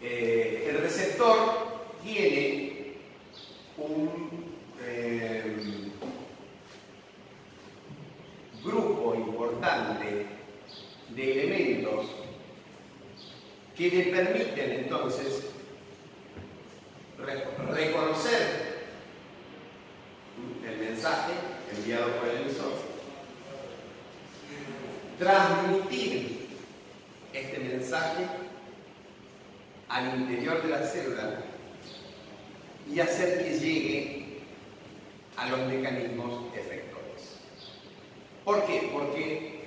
Eh, el receptor tiene un eh, grupo importante de elementos que le permiten entonces reconocer el mensaje enviado por el emisor, transmitir este mensaje al interior de la célula y hacer que llegue a los mecanismos efectores. ¿Por qué? Porque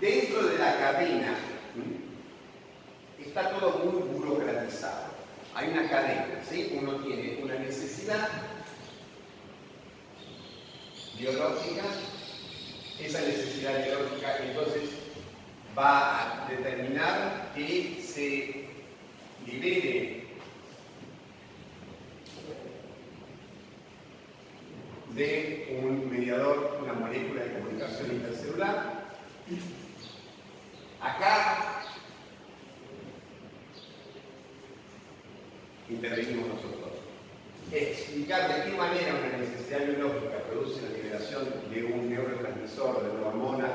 dentro de la cadena está todo muy burocratizado. Hay una cadena, ¿sí? Uno tiene una necesidad biológica, esa necesidad biológica entonces va a determinar que se libere de un mediador, una molécula de comunicación intercelular. Acá intervenimos nosotros explicar de qué manera una necesidad biológica produce la liberación de un neurotransmisor, de una hormona,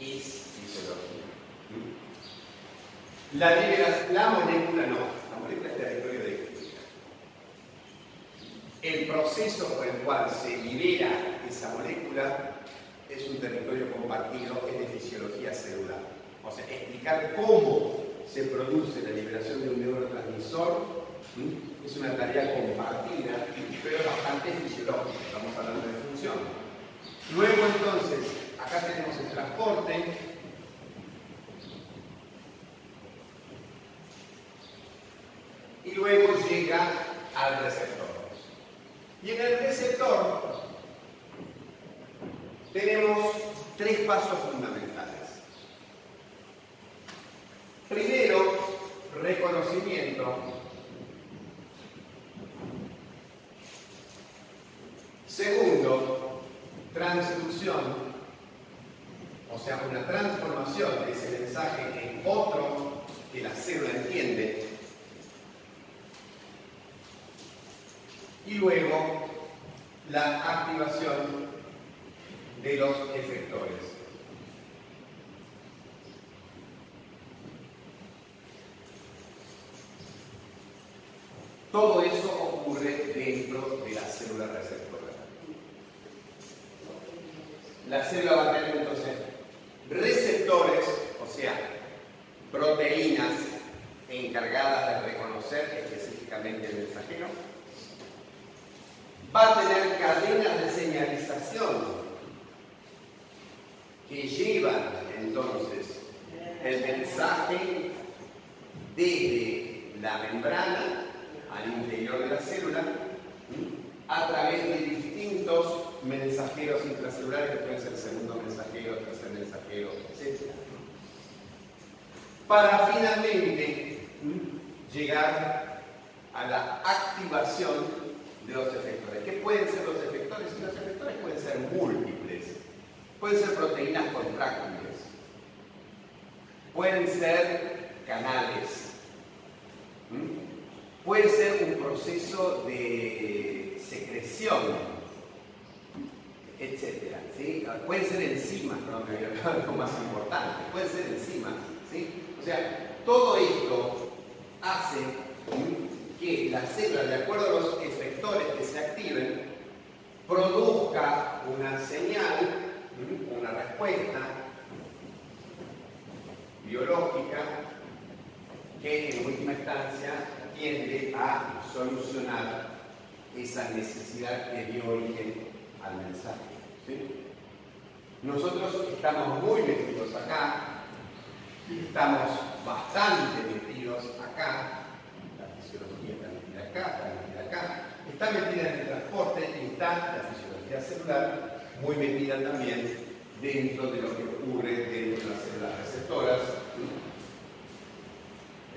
es fisiología. La, la molécula no, la molécula es territorio de química. El proceso por el cual se libera esa molécula es un territorio compartido, es de fisiología celular. O sea, explicar cómo se produce la liberación de un neurotransmisor es una tarea compartida, pero bastante fisiológica, estamos hablando de función. Luego entonces, acá tenemos el transporte, y luego llega al receptor. Y en el receptor tenemos tres pasos fundamentales. Primero, reconocimiento. Segundo, transducción, o sea, una transformación de ese mensaje en otro que la célula entiende. Y luego, la activación de los efectores. Todo eso dentro de la célula receptora. La célula va a tener entonces receptores, o sea, proteínas encargadas de reconocer específicamente el mensajero. Va a tener cadenas de señalización que llevan entonces el mensaje desde la membrana al interior de la célula a través de distintos mensajeros intracelulares que pueden ser segundo mensajero, tercer mensajero, etc. Para finalmente llegar a la activación de los efectores. ¿Qué pueden ser los efectores? Y los efectores pueden ser múltiples. Pueden ser proteínas contráctiles. Pueden ser canales puede ser un proceso de secreción, etc. ¿sí? Pueden ser enzimas, no lo más importante, pueden ser enzimas. ¿sí? O sea, todo esto hace que la célula, de acuerdo a los efectores que se activen, produzca una señal, una respuesta biológica que en última instancia tiende a solucionar esa necesidad que dio origen al mensaje. Nosotros estamos muy metidos acá, estamos bastante metidos acá, la fisiología está metida acá, está metida acá, está metida en el transporte y está la fisiología celular muy metida también dentro de lo que ocurre dentro de las células receptoras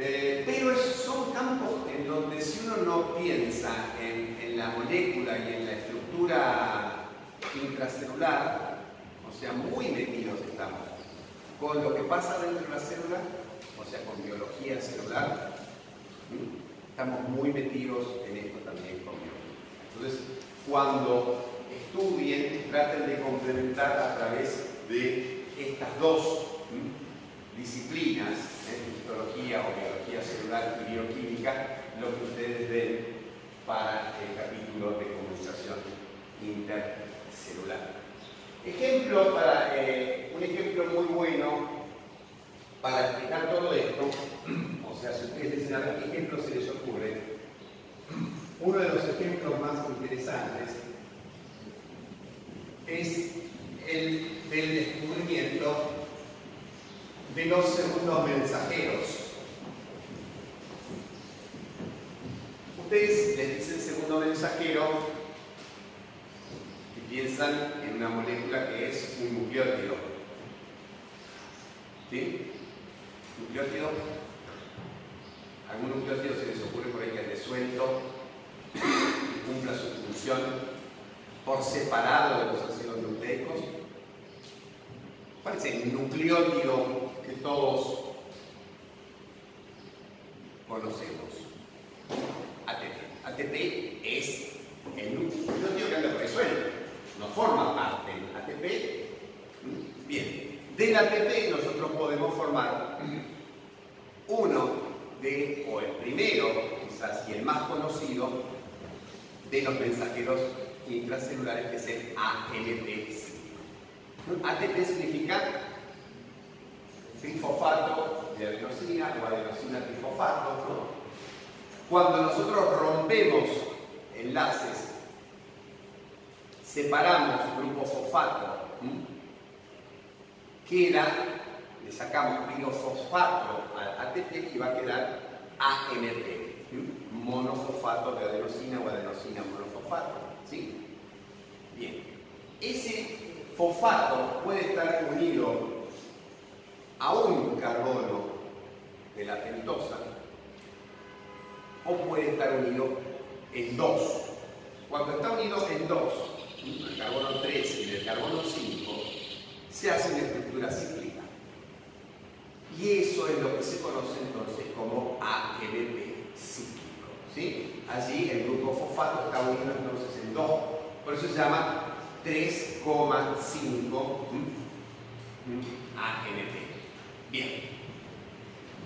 eh, pero son campos en donde si uno no piensa en, la molécula y en la estructura intracelular, o sea, muy metidos estamos con lo que pasa dentro de la célula, o sea, con biología celular, estamos muy metidos en esto también con biología. Entonces, cuando estudien, traten de complementar a través de estas dos disciplinas, ¿eh? O biología celular y bioquímica, lo que ustedes ven para el capítulo de comunicación intercelular. Ejemplo para, eh, un ejemplo muy bueno para explicar todo esto, o sea, si ustedes dicen a ver qué ejemplo se les ocurre, uno de los ejemplos más interesantes es el del descubrimiento de los segundos mensajeros. Ustedes les dicen segundo mensajero y piensan en una molécula que es un nucleótido. ¿Sí? Nucleótido. Algún nucleótido se les ocurre por ahí que ande suelto, y cumpla su función por separado de los ácidos nucleicos. Parece un nucleótido todos conocemos. ATP. ATP es el núcleo. Que anda resuelto, no forma parte del ATP. Bien, del ATP nosotros podemos formar uno de, o el primero, quizás, y el más conocido, de los mensajeros intracelulares, que es el ALP. ATP significa trifosfato de adenosina o adenosina trifosfato. Cuando nosotros rompemos enlaces, separamos grupo fosfato, queda, le sacamos pirofosfato al ATP y va a quedar AMP, monofosfato de adenosina o adenosina monofosfato. ¿sí? Bien. Ese fosfato puede estar unido a un carbono de la pentosa o puede estar unido en dos. Cuando está unido en dos, el carbono 3 y el carbono 5, se hace una estructura cíclica. Y eso es lo que se conoce entonces como AMP cíclico. ¿sí? Allí el grupo fosfato está unido entonces en dos, por eso se llama 3,5 AMP. Bien.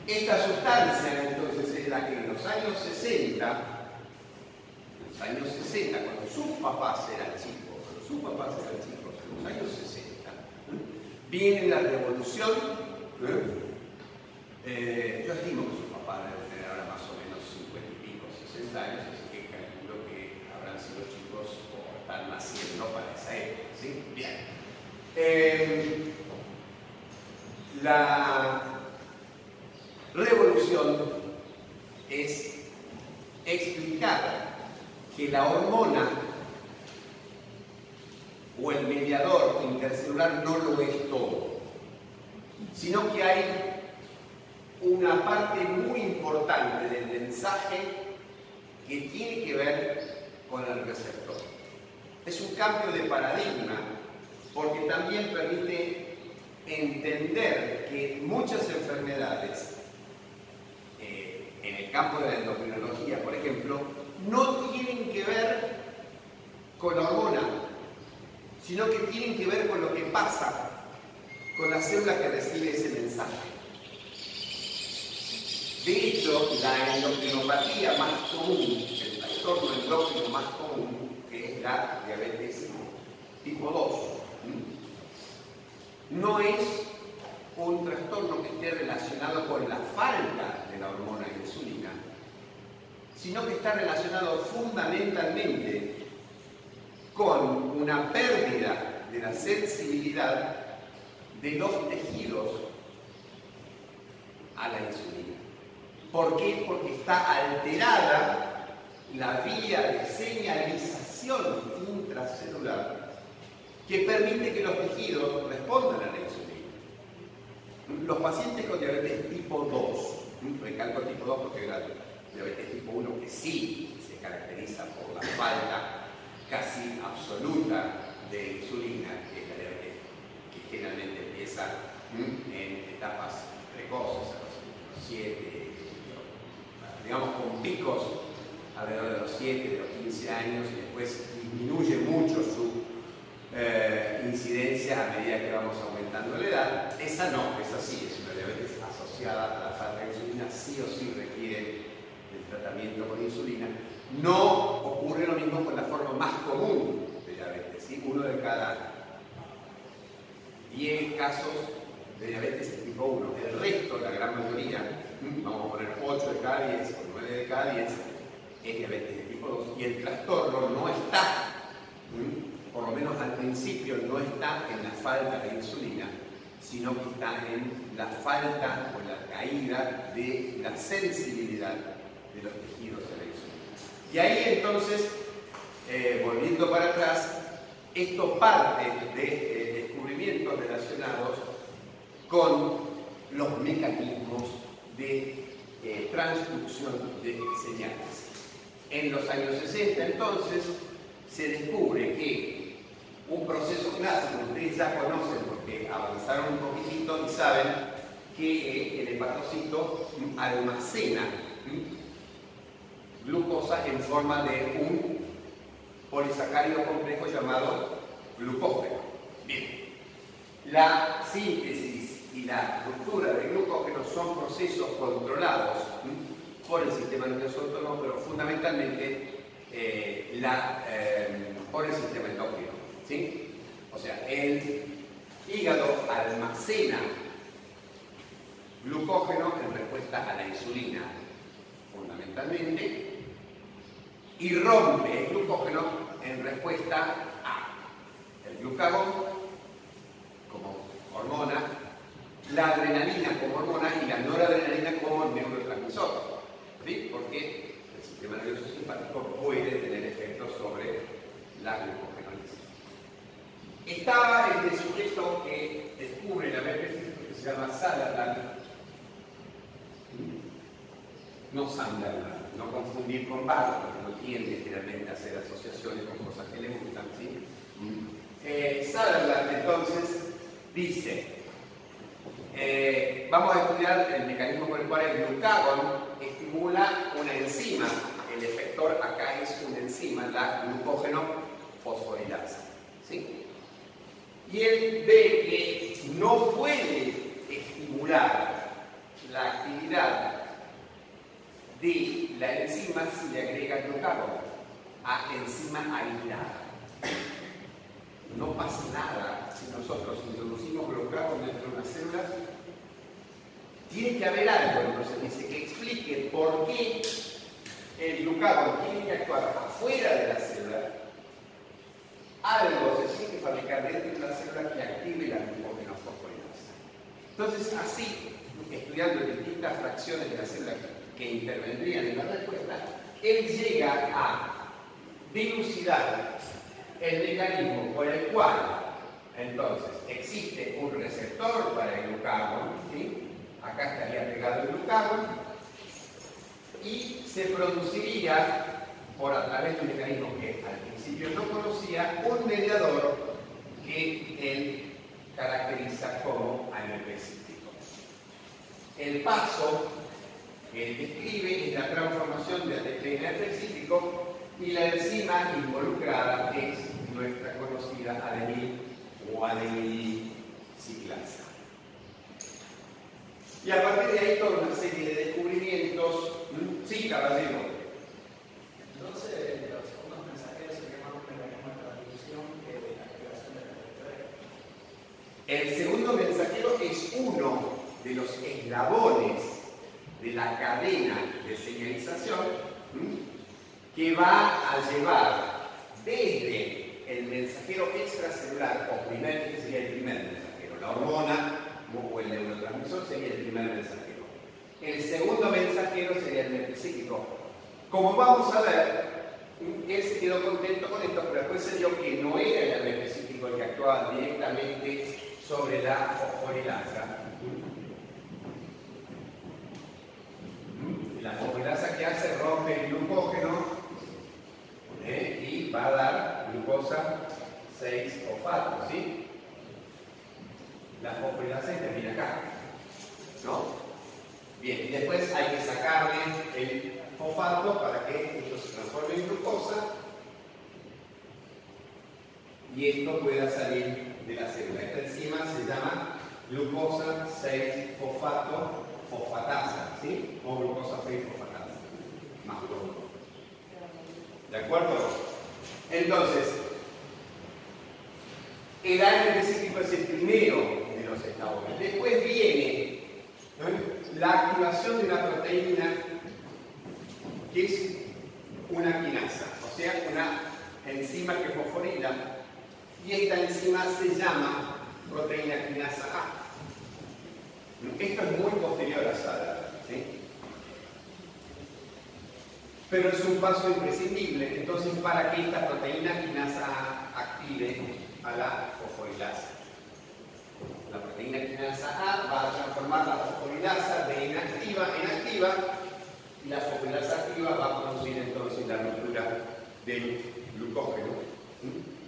Esta sustancia entonces es la que en los años 60, en los años 60, cuando sus papás eran chicos, cuando sus papás eran chicos, en los años 60, viene la revolución. Eh, yo estimo que sus papás deben tener ahora más o menos 50 y pico, 60 años, así que calculo que habrán sido chicos o están naciendo para esa época. Bien. La revolución es explicar que la hormona o el mediador intercelular no lo es todo, sino que hay una parte muy importante del mensaje que tiene que ver con el receptor. Es un cambio de paradigma porque también permite entender que muchas enfermedades en el campo de la endocrinología, por ejemplo, no tienen que ver con la hormona, sino que tienen que ver con lo que pasa con la célula que recibe ese mensaje. De hecho, la endocrinopatía más común, el trastorno endocrino más común, que es la diabetes tipo 2, no es un trastorno que esté relacionado con la falta de la hormona insulina, sino que está relacionado fundamentalmente con una pérdida de la sensibilidad de los tejidos a la insulina. ¿Por qué? Porque está alterada la vía de señalización intracelular que permite que los tejidos respondan a la insulina. Los pacientes con diabetes tipo 2, recalco tipo 2 porque la diabetes tipo 1 que sí se caracteriza por la falta casi absoluta de insulina, que es la diabetes que generalmente empieza en etapas precoces, a los 7, digamos con picos alrededor de los 7, de los 15 años y después disminuye mucho su eh, incidencia a medida que vamos aumentando la edad. Esa no, esa sí, es una diabetes asociada a la falta de insulina, sí o sí requiere el tratamiento con insulina. No ocurre lo mismo con la forma más común de diabetes, ¿sí? uno de cada 10 casos de diabetes tipo 1. El resto, la gran mayoría, vamos a poner 8 de cada 10 o 9 de cada 10, es diabetes de tipo 2 y el trastorno no está por lo menos al principio, no está en la falta de insulina, sino que está en la falta o la caída de la sensibilidad de los tejidos a la insulina. Y ahí entonces, eh, volviendo para atrás, esto parte de eh, descubrimientos relacionados con los mecanismos de eh, transducción de señales. En los años 60 entonces se descubre que un proceso clásico ustedes ya conocen porque avanzaron un poquitito y saben que el hepatocito almacena glucosa en forma de un polisacárido complejo llamado glucógeno. Bien, la síntesis y la ruptura de glucógeno son procesos controlados por el sistema nervioso autónomo, pero fundamentalmente eh, eh, por el sistema endocrino. ¿Sí? O sea, el hígado almacena glucógeno en respuesta a la insulina, fundamentalmente, y rompe el glucógeno en respuesta a el glucagón como hormona, la adrenalina como hormona y la noradrenalina como neurotransmisor. ¿Sí? Porque el sistema nervioso simpático puede tener efectos sobre la glucogenólisis. Estaba este sujeto que descubre la BPC que se llama Sutherland, no Sunderland, no confundir con Barro, porque no tiende generalmente a hacer asociaciones con cosas que le gustan, ¿sí? Eh, Sutherland entonces dice, eh, vamos a estudiar el mecanismo por el cual el glucagón estimula una enzima. El efector acá es una enzima, la glucógeno fosforilasa. ¿sí? Y él ve que no puede estimular la actividad de la enzima si le agrega glucagón a enzima aislada. No pasa nada si nosotros introducimos glucagón dentro de una célula. Tiene que haber algo, entonces dice que explique por qué el glucagón tiene que actuar afuera de la célula. Algo se tiene que fabricar dentro de la célula que active la glucogenofosforilasa. Entonces, así, estudiando distintas fracciones de la célula que intervendrían en la respuesta, él llega a dilucidar el mecanismo por el cual entonces existe un receptor para el glucagón, ¿sí? acá estaría pegado el glucagón, y se produciría por a través de un mecanismo que al principio no conocía, un mediador que él caracteriza como cíclico. El paso que él describe es la transformación de ATP en cíclico y la enzima involucrada es nuestra conocida adenil o ciclasa. Y a partir de ahí toda una serie de descubrimientos. Sí, caballero. Entonces, los segundos mensajeros se llaman un mecanismo de transmisión que de la activación del. El segundo mensajero es uno de los eslabones de la cadena de señalización que va a llevar desde el mensajero extracelular, o primer, sería el primer mensajero, la hormona o el neurotransmisor sería el primer mensajero. El segundo mensajero sería el metapsíquico. Como vamos a ver, él se quedó contento con esto, pero después se dio que no era el metapsíquico el que actuaba directamente sobre la fosforilasa. La fosforilasa que hace rompe el glucógeno ¿eh? y va a dar glucosa 6-fosfato, ¿sí? La fosforilasa termina acá, ¿no? Bien, y después hay que sacarle el fosfato para que esto se transforme en glucosa y esto pueda salir de la célula. Esta enzima se llama glucosa 6-fosfato fosfatasa, ¿sí? O glucosa 6-fosfatasa, más glucosa. ¿De acuerdo? Entonces, el aire específico es el primero de los eslabones. Después viene la activación de una proteína que es una quinasa, o sea, una enzima que fosforila. Y esta enzima se llama proteína quinasa A. Esto es muy posterior a SADA. ¿sí? Pero es un paso imprescindible, entonces, para que esta proteína quinasa A active a la fosforilasa. La proteína quinasa A va a transformar la fosforilasa de inactiva en activa y la fosforilasa activa va a producir entonces la ruptura del glucógeno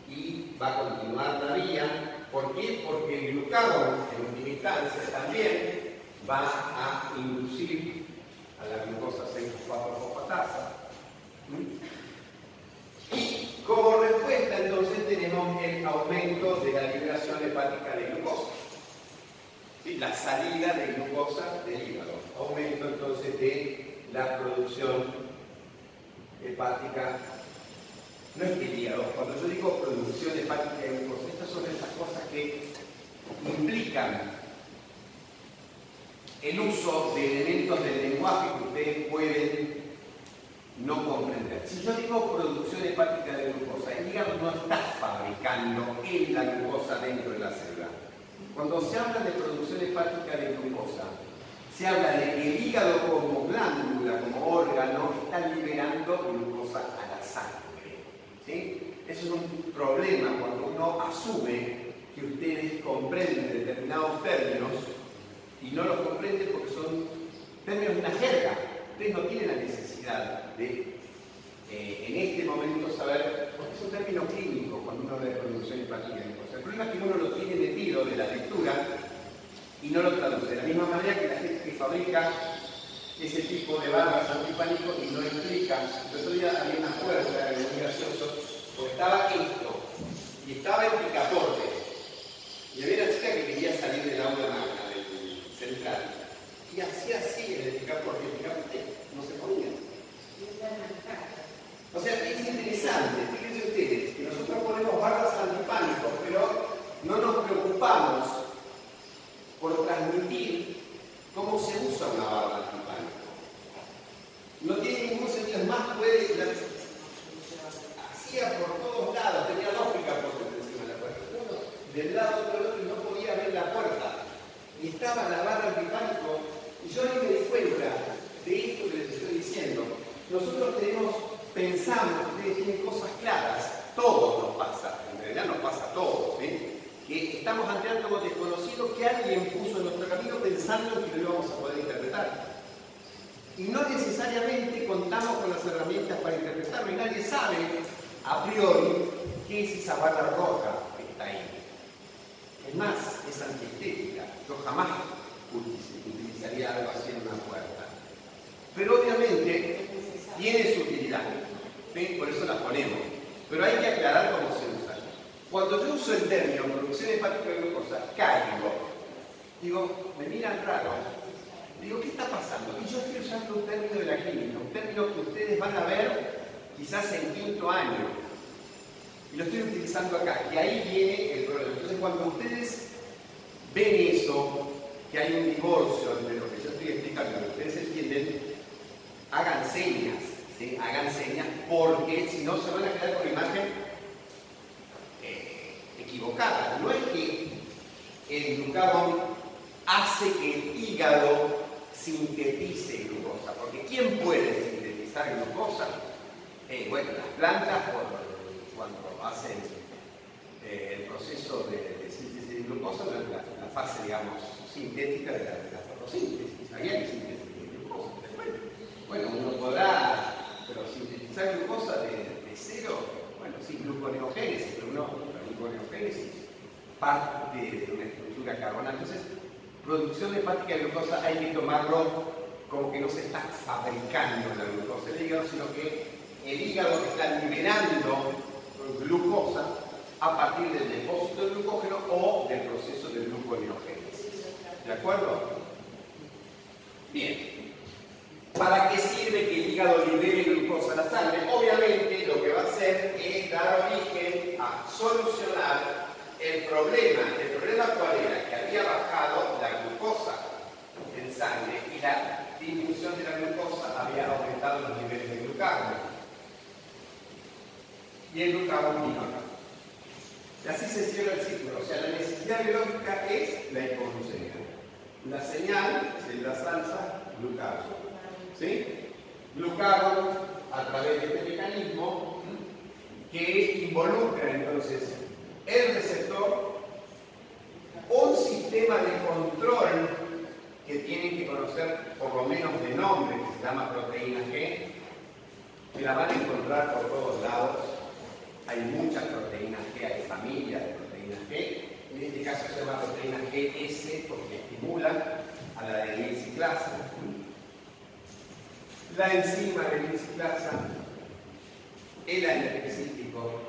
y va a continuar la vía. ¿Por qué? Porque el glucagón en última instancia también va a inducir a la glucosa 6-fosfato-fosfatasa. Y como respuesta entonces tenemos el aumento de la liberación hepática de glucosa. ¿Sí? La salida de glucosa del hígado. Aumento entonces de la producción hepática. No es hígado, cuando yo digo producción hepática de glucosa, estas son esas cosas que implican el uso de elementos del lenguaje que ustedes pueden no comprender. Si yo digo producción hepática de glucosa, el hígado no está fabricando él la glucosa dentro de la célula. Cuando se habla de producción hepática de glucosa, se habla de que el hígado como glándula, como órgano, está liberando glucosa a la sangre. ¿sí? Eso es un problema cuando uno asume que ustedes comprenden determinados términos y no los comprenden porque son términos de una jerga. Ustedes no tienen la necesidad de eh, en este momento saber, porque es un término clínico cuando uno habla de producción hepática. El problema es que uno lo tiene metido de la lectura y no lo traduce. De la misma manera que la gente que fabrica ese tipo de barras antipánico y no explica. El otro había una puerta, era muy gracioso, porque estaba esto, y estaba el picaporte. Y había una chica que quería salir del aula magna, del central. Y hacía así en el picaporte, el picaporte no se ponía. O sea, es interesante, fíjense ustedes, que nosotros ponemos barras antipánicos, pero no nos preocupamos por transmitir cómo se usa una barra antipánico. No tiene ningún sentido, es más, puede, hacía por todos lados, tenía lógica por encima de la puerta. Uno del lado del otro y no podía ver la puerta. Y estaba la barra antipánico, y yo ni me di de esto que les estoy diciendo. Nosotros tenemos, pensamos, ustedes tienen cosas claras, todo nos pasa, en realidad nos pasa a todos, ¿eh? Que estamos ante algo desconocido que alguien puso en nuestro camino pensando que lo vamos a poder interpretar. Y no necesariamente contamos con las herramientas para interpretarlo y nadie sabe a priori qué es esa barra roja que está ahí. Es más, es antiestética. Yo jamás utilizaría algo así en una puerta. Pero obviamente tiene su utilidad. Por eso la ponemos. Pero hay que aclarar cómo se usa. Cuando yo uso el término producción hepática de glucosa, caigo. Digo, me miran raro. Digo, ¿qué está pasando? Y yo estoy usando un término de la clínica, un término que ustedes van a ver quizás en quinto año. Y lo estoy utilizando acá. Y ahí viene el problema. Entonces, cuando ustedes ven eso, que hay un divorcio entre lo que yo estoy explicando, que ustedes entienden, hagan señas. Hagan señas porque si no se van a quedar con la imagen equivocada. No es que el glucagón hace que el hígado sintetice glucosa, porque ¿quién puede sintetizar glucosa? Eh, bueno, las plantas cuando hacen eh, el proceso de, síntesis de glucosa, la, la, fase, digamos, sintética de la, de fotosíntesis, hay síntesis de glucosa. bueno, uno podrá, pero sintetizar glucosa de, de cero, bueno, sí, gluconeogénesis, pero uno parte de una estructura carbonal. Entonces, producción hepática de glucosa hay que tomarlo como que no se está fabricando la glucosa del hígado, sino que el hígado está liberando glucosa a partir del depósito de glucógeno o del proceso de gluconeogénesis. ¿De acuerdo? Bien. ¿Para qué sirve que el hígado libere glucosa a la sangre? Obviamente lo que va a hacer es dar origen a solucionar el problema. ¿El problema cuál era? Que había bajado la glucosa en sangre y la difusión de la glucosa había aumentado los niveles de glucagón. Y el glucagón vino acá. Y así se cierra el círculo. O sea, la necesidad biológica es la hipoglucemia. La señal es la salsa glucagón. ¿Sí? Glucagón a través de este mecanismo que involucra entonces el receptor, un sistema de control que tienen que conocer por lo menos de nombre, que se llama proteína G, que la van a encontrar por todos lados. Hay muchas proteínas G, hay familias de proteínas G. En este caso se llama proteína GS porque estimula a la adenyl-ciclasa la enzima reniciclasa, el antiespecífico,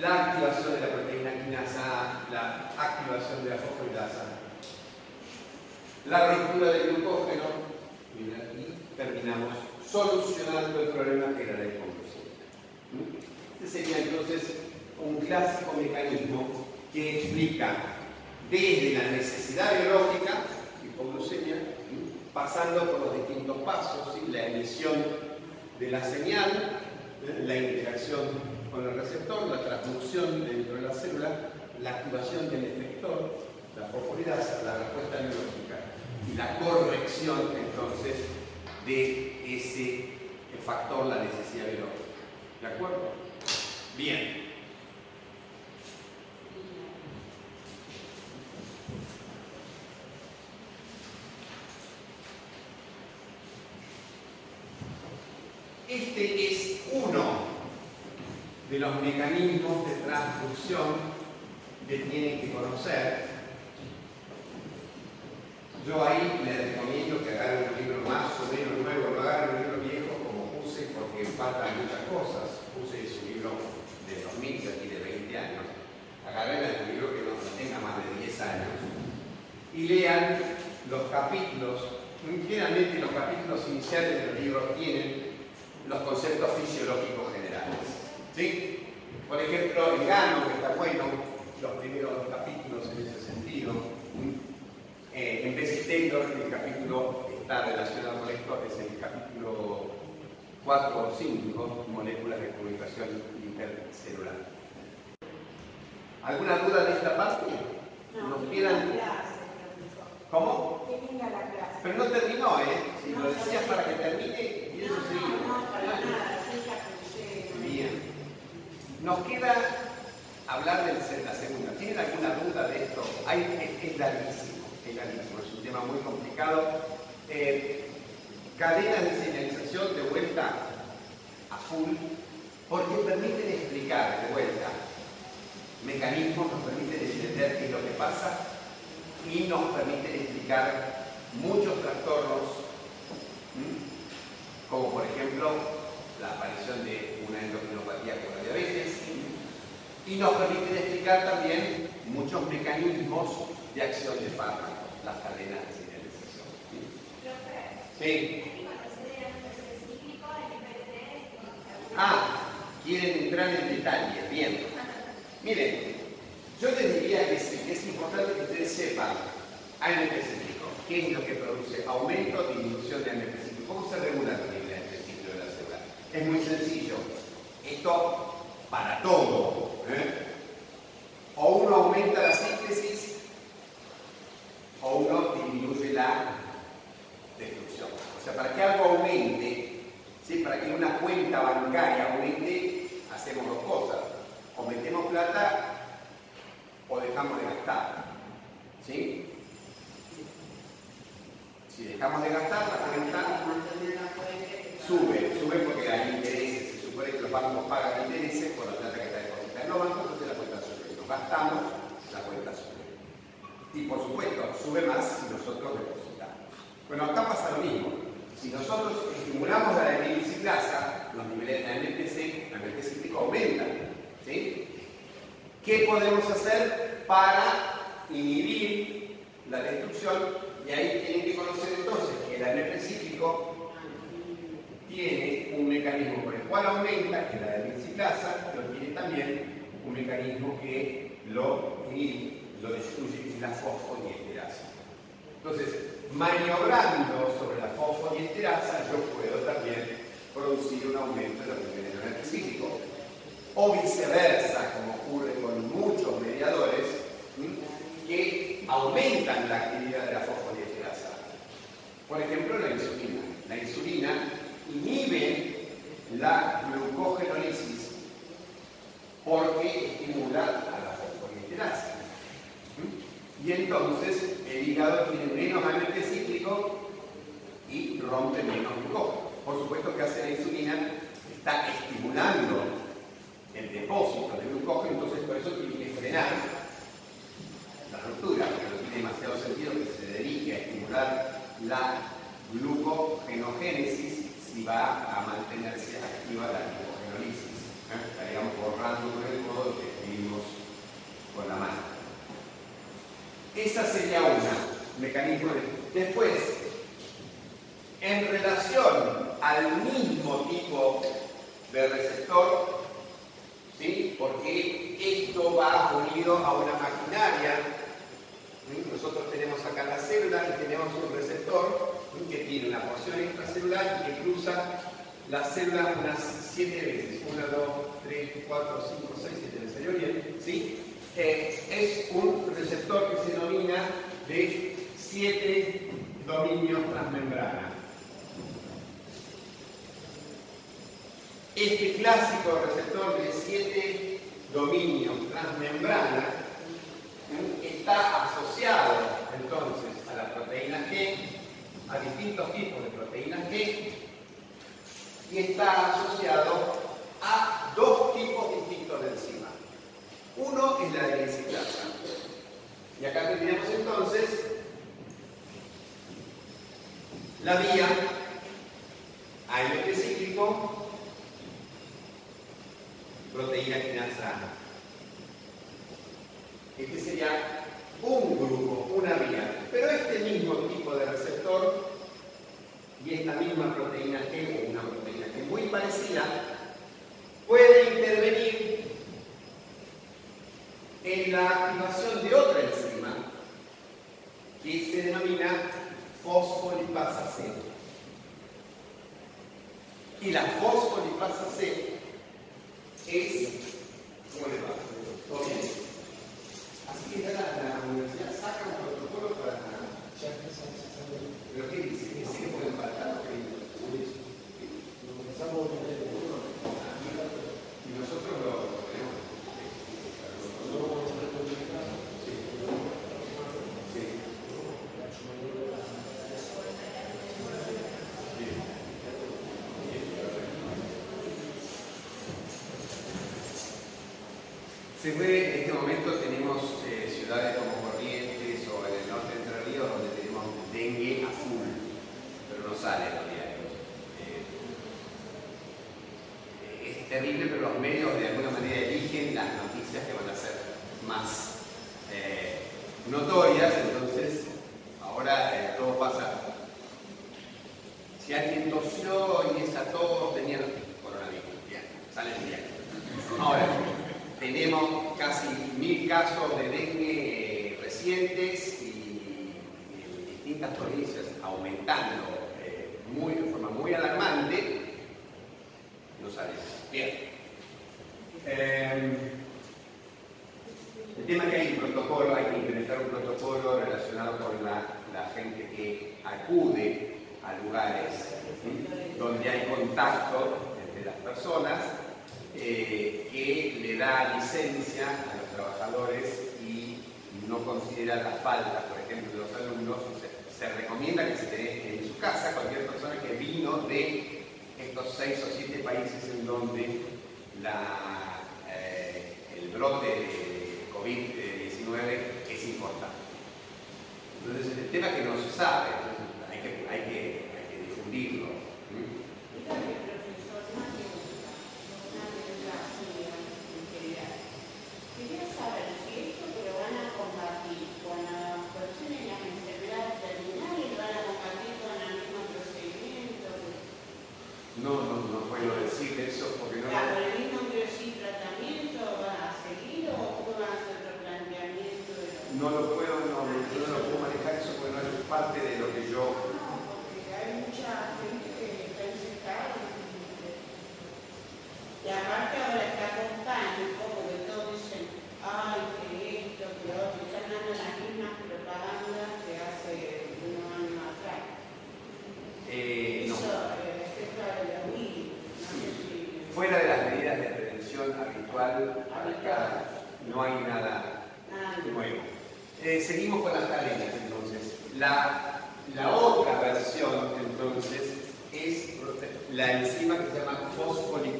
la activación de la proteína quinasa la activación de la fosforilasa, la ruptura del glucógeno, y terminamos solucionando el problema que era la hipoglucemia. Este sería entonces un clásico mecanismo que explica desde la necesidad biológica, hipoglucemia, pasando por los distintos pasos, la emisión de la señal, la interacción con el receptor, la transducción dentro de la célula, la activación del efector, la fosforilasa, la respuesta biológica. y la corrección entonces de ese factor, la necesidad biológica. ¿De acuerdo? Bien. Este es uno de los mecanismos de transducción que tienen que conocer. Yo ahí les recomiendo que agarren un libro más o menos nuevo, no agarren un libro viejo como puse porque faltan muchas cosas. Puse su libro de 2000, aquí de 20 años. Agarren un libro que no tenga más de 10 años y lean los capítulos. Generalmente los capítulos iniciales de los libros tienen los conceptos fisiológicos generales. ¿sí? Por ejemplo, el Gano, que está bueno, los primeros capítulos en ese sentido. Eh, en vez de Taylor, el capítulo está relacionado con esto, es el capítulo 4 o 5, moléculas de comunicación intercelular. ¿Alguna duda de esta parte? No, ¿Nos quedan? ¿Cómo? Pero no terminó, ¿eh? Si lo decías para que termine, Bien. Nos queda hablar de la segunda. ¿Tienen alguna duda de esto? Hay, es, es es larguísimo, es un tema muy complicado. Eh, cadenas de señalización de vuelta a full, porque permiten explicar de vuelta mecanismos, nos permiten entender qué es lo que pasa y nos permiten explicar muchos trastornos. Como por ejemplo la aparición de una endocrinopatía con la diabetes, y nos permiten explicar también muchos mecanismos de acción de fármacos, las cadenas de señalización. Sí. Ah, quieren entrar en detalle, bien. Miren, yo les diría que es importante que ustedes sepan ANP cíclico, qué es lo que produce aumento o disminución de ANP cíclico, cómo se regula el nivel de ANP cíclico de la célula. Es muy sencillo. Esto para todo. ¿eh? O uno aumenta la síntesis o uno disminuye la destrucción. O sea, para que algo aumente, ¿sí? para que una cuenta bancaria aumente, hacemos dos cosas. O metemos plata o dejamos de gastar. ¿Sí? Si dejamos de gastar, la cuenta Mantener la fuente. sube, sube porque hay intereses, los bancos pagan intereses por la plata que está depositada en los bancos, entonces la cuenta sube. Nos gastamos, la cuenta sube. Y por supuesto, sube más si nosotros depositamos. Bueno, acá pasa lo mismo. Si nosotros estimulamos la biciclasa, los niveles de ANPC, ANPC cíclico aumentan. ¿sí? ¿Qué podemos hacer para inhibir la destrucción? Y ahí tienen que conocer entonces que el cíclico tiene un mecanismo por el cual aumenta, que es la de pero tiene también un mecanismo que lo lo destruye, que es la fosfodiesterasa. Entonces, maniobrando sobre la fosfodiesterasa, yo puedo también producir un aumento de de ANP cíclico. O viceversa, como ocurre con muchos mediadores, que aumentan la actividad de la fosfodiesterasa. Por ejemplo, la insulina. La insulina inhibe la glucogenolisis porque estimula a la fosfodiesterasa. ¿Mm? Y entonces el hígado tiene menos AMP cíclico y rompe menos glucógeno. Por supuesto que hace la insulina, está estimulando el depósito de glucógeno, entonces por eso tiene que frenar la ruptura, porque no tiene demasiado sentido que se dedique a estimular la glucogenogénesis si va a mantenerse activa la glucogenolisis. ¿eh? Estaríamos borrando con el que escribimos con la mano. Esa sería una, mecanismo de... Después, en relación al mismo tipo de receptor, ¿sí? porque esto va unido a una maquinaria. Nosotros tenemos acá la célula y tenemos un receptor. Que tiene una porción extracelular y que cruza la célula unas 7 veces. 1, 2, 3, 4, 5, 6, 7 ¿me salió bien? ¿Sí? Eh, es un receptor que se denomina de 7 dominios transmembrana. Este clásico receptor de 7 dominios transmembrana está asociado entonces a la proteína G, a distintos tipos de proteínas G, y está asociado a dos tipos distintos de enzima. Uno es la de excitasa. Y acá tendríamos entonces la vía AMP cíclico, proteína quinasa. Este sería un grupo, una vía. Pero este mismo tipo de receptor esta misma proteína G, o una proteína G muy parecida, puede intervenir en la activación de otra enzima que se denomina fosfolipasa C. Y la fosfolipasa C es, ¿cómo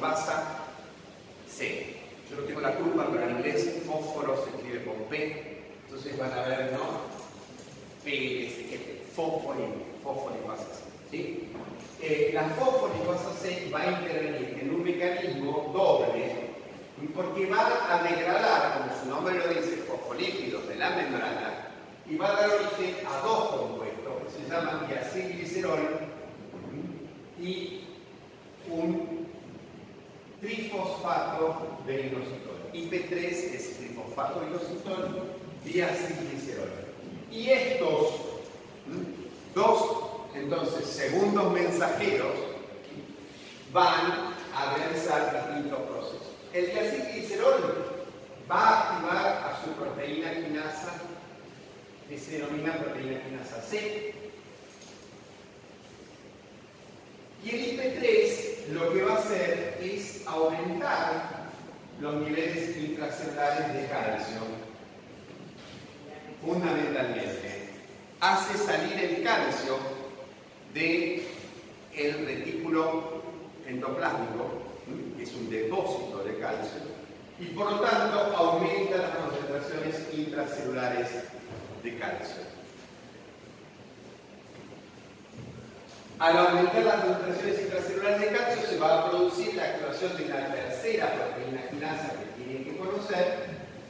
fosfolipasa C. Yo no tengo la culpa, pero en inglés fósforo se escribe con P. Entonces van a ver, ¿no? P, fosfolipasa fosfolipasa C. ¿sí? Eh, la fosfolipasa C va a intervenir en un mecanismo doble porque va a degradar, como su nombre lo dice, fosfolípidos de la membrana y va a dar origen a dos compuestos que se llaman diacilglicerol y un trifosfato de inositol. IP3 es trifosfato de inositol, diacilglicerol. Y estos dos, entonces, segundos mensajeros van a realizar distintos procesos. El diacilglicerol va a activar a su proteína quinasa que se denomina proteína quinasa C Y el IP3 lo que va a hacer es aumentar los niveles intracelulares de calcio, fundamentalmente. Hace salir el calcio del el retículo endoplásmico, que es un depósito de calcio, y por lo tanto aumenta las concentraciones intracelulares de calcio. Al aumentar las concentraciones intracelulares de calcio se va a producir la activación de una tercera proteína quinasa que tienen que conocer,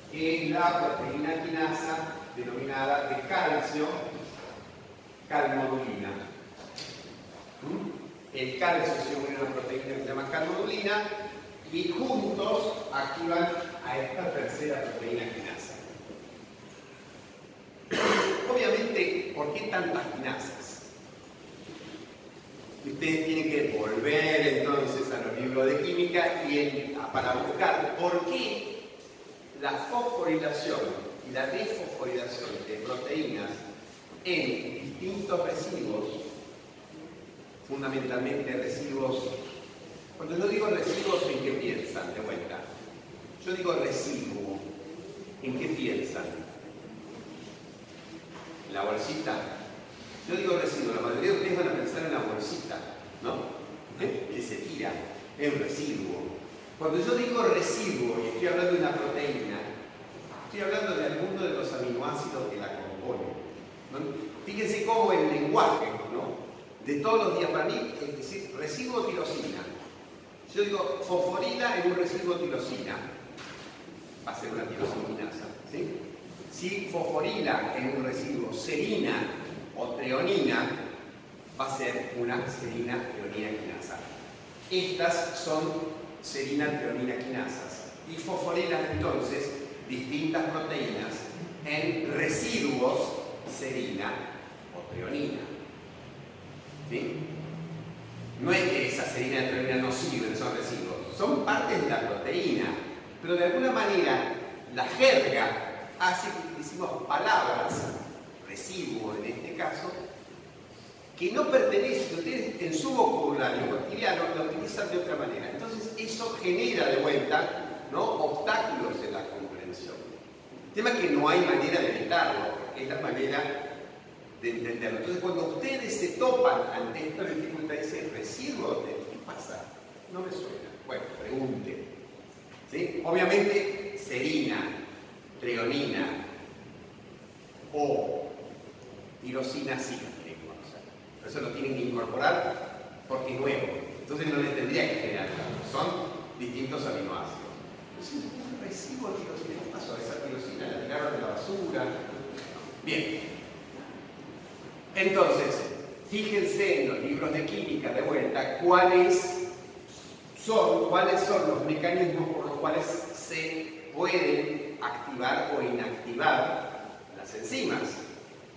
que es la proteína quinasa denominada de calcio calmodulina. ¿Mm? El calcio se une a una proteína que se llama calmodulina y juntos activan a esta tercera proteína quinasa. Obviamente, ¿por qué tantas quinasas? Ustedes tienen que volver entonces a los libros de química y para buscar por qué la fosforilación y la desfosforilación de proteínas en distintos residuos, fundamentalmente residuos cuando yo digo residuos, ¿en qué piensan? De vuelta. Yo digo residuo. ¿En qué piensan? ¿La bolsita? Yo digo residuo. La mayoría de ustedes van a pensar en la bolsita, ¿no? ¿Eh? Que se tira. Es residuo. Cuando yo digo residuo y estoy hablando de una proteína, estoy hablando del mundo de los aminoácidos que la componen. Fíjense cómo el lenguaje, ¿no? De todos los días para mí, es decir, residuo tirosina yo digo fosforila en un residuo tirosina, va a ser una tirosinasa. ¿sí? Si fosforila en un residuo serina o treonina, va a ser una serina treonina quinasa. Estas son serina treonina quinasas. Y fosforilan entonces distintas proteínas en residuos serina o treonina. ¿Sí? No es que esa serina proteína no sirven, son residuos. Son partes de la proteína. Pero de alguna manera la jerga hace que utilicemos palabras, residuo en este caso, que no pertenecen, ustedes en su vocabulario cotidiano lo utilizan de otra manera. Entonces eso genera de vuelta obstáculos en la comprensión. El tema es que no hay manera de evitarlo, es la manera de entenderlo. Entonces, cuando ustedes se topan ante esta dificultad, dicen, residuo, ¿qué pasa? No me suena. Bueno, pregunte. ¿Sí? Obviamente, serina, treonina o tirosina sí tienen que conocer. Por eso lo tienen que incorporar porque es nuevo. Entonces no les tendría que generar Son distintos aminoácidos. Entonces, residuo tirosina, ¿qué pasó? Esa tirosina la tiraron de la basura. Bien, entonces, fíjense en los libros de química de vuelta cuáles son, cuáles son los mecanismos por los cuales se pueden activar o inactivar las enzimas.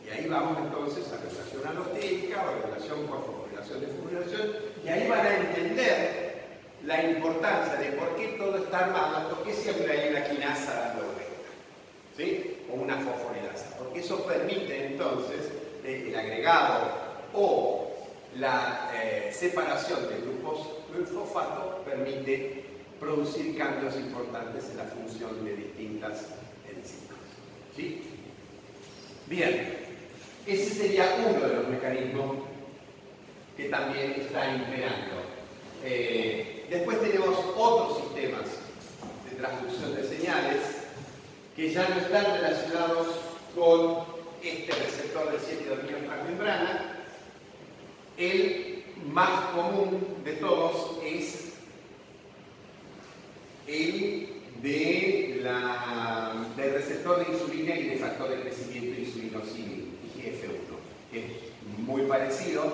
Y ahí vamos entonces a relación alotérica o relación con formulación de formulación, y ahí van a entender la importancia de por qué todo está armado, por qué siempre hay una quinasa dando vuelta, ¿sí? o una fosforilasa, porque eso permite entonces el agregado o la eh, separación de grupos del fosfato permite producir cambios importantes en la función de distintas enzimas. ¿Sí? Bien, ese sería uno de los mecanismos que también está imperando. Eh, después tenemos otros sistemas de transducción de señales que ya no están relacionados con este receptor de 7 dominio transmembrana. El más común de todos es el de la, del receptor de insulina y de factor de crecimiento insulinosímil, IGF-1, que es muy parecido,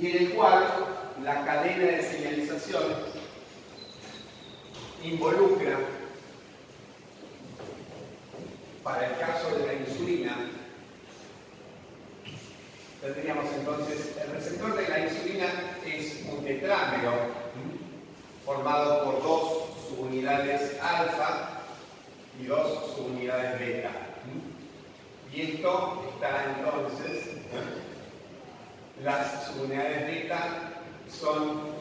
y en el cual la cadena de señalización involucra para el caso de la insulina, tendríamos entonces, el receptor de la insulina es un tetrámero formado por dos subunidades alfa y dos subunidades beta. Y esto está entonces, las subunidades beta son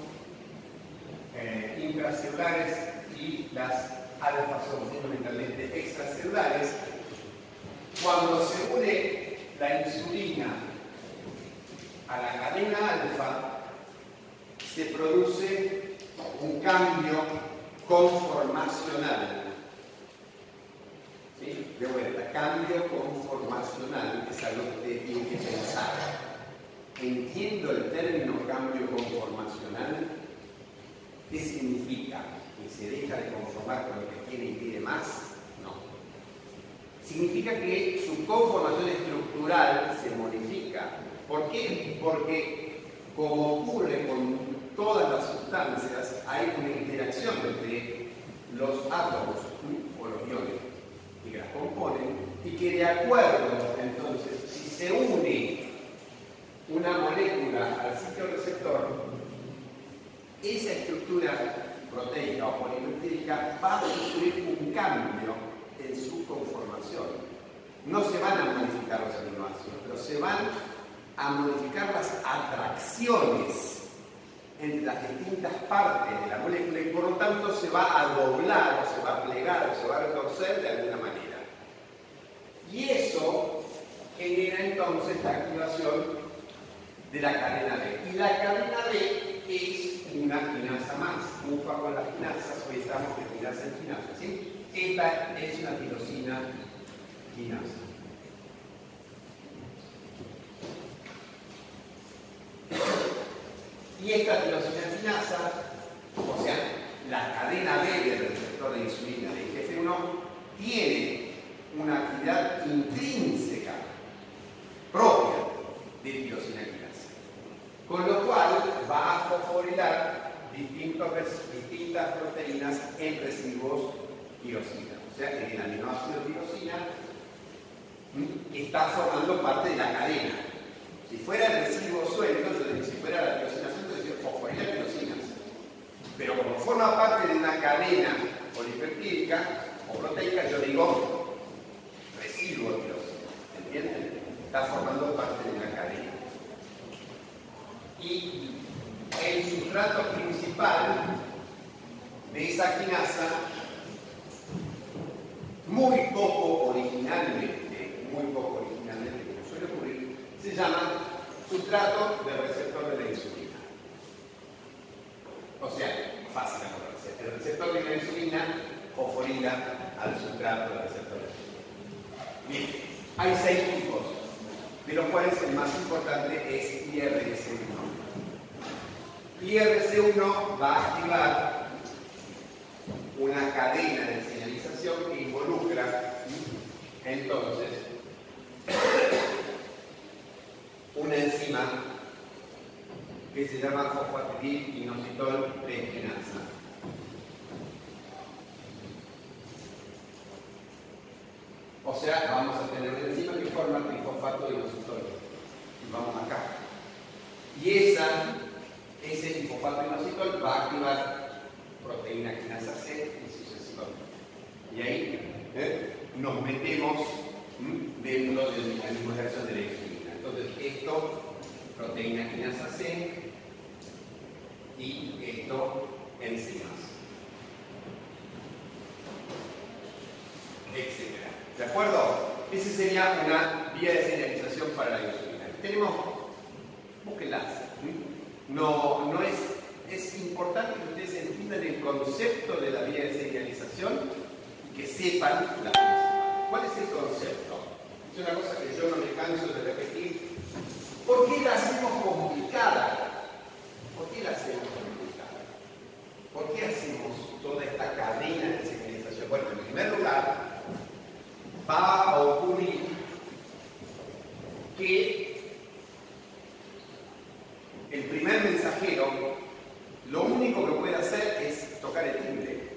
eh, intracelulares y las alfa son fundamentalmente extracelulares. Cuando se une la insulina a la cadena alfa, se produce un cambio conformacional. De vuelta, cambio conformacional es algo que usted tiene que pensar. Entiendo el término cambio conformacional. ¿Qué significa? ¿Que se deja de conformar con lo que tiene y quiere más? No. Significa que su conformación estructural se modifica. ¿Por qué? Porque como ocurre con todas las sustancias, hay una interacción entre los átomos o los iones que las componen y que de acuerdo, entonces, si se une una molécula al sitio receptor, esa estructura proteica o polipeptídica va a sufrir un cambio en su conformación. No se van a modificar los aminoácidos, pero se van a modificar las atracciones entre las distintas partes de la molécula y por lo tanto se va a doblar o se va a plegar o se va a retorcer de alguna manera. Y eso genera entonces la activación de la cadena B. Y la cadena B es una quinasa más. Ufa con las quinasas, hoy estamos de quinasa en quinasa. ¿sí? Esta es una tirosina quinasa. Y esta tirosina o sea, la cadena B del receptor de insulina de IGF-1, tiene una actividad intrínseca propia de tirosina quinasa. Con lo cual va a fosforilar distintas proteínas en residuos tirosina. O sea que el aminoácido tirosina está formando parte de la cadena. Si fuera el residuo suelto, si fuera la tirosina fosforillas tirosinas. Pero como forma parte de una cadena polipeptídica o proteica, yo digo residuo tirosina. ¿Entienden? Está formando parte de una cadena. Y el sustrato principal de esa quinasa, muy poco originalmente, muy poco originalmente, como suele ocurrir, se llama sustrato del receptor de la insulina. O sea, fácil acordarse. El receptor de la insulina fosforila al sustrato del receptor de la insulina. Bien, hay seis tipos, de los cuales el más importante es IRS1. IRC1 va a activar una cadena de señalización que involucra entonces una enzima que se llama fosfatidil inositol preesquinasa. O sea, vamos a tener una enzima que forma trifosfato inositol. Y vamos acá. Y esa, ese trifosfato inositol va a activar proteína quinasa C y sucesivamente. Y ahí ¿eh? nos metemos dentro del mecanismo de acción de la insulina. Entonces, esto proteína quinasa C y esto enzimas. Etcétera. ¿De acuerdo? Esa sería una vía de señalización para la insulina. Tenemos, búsquenlas. No, no es, es importante que ustedes entiendan el concepto de la vía de señalización y que sepan la. ¿Cuál es el concepto? Es una cosa que yo no me canso de repetir ¿Por qué la hacemos complicada? ¿Por qué la hacemos complicada? ¿Por qué hacemos toda esta cadena de señalización? Bueno, en primer lugar, va a ocurrir que el primer mensajero lo único que puede hacer es tocar el timbre.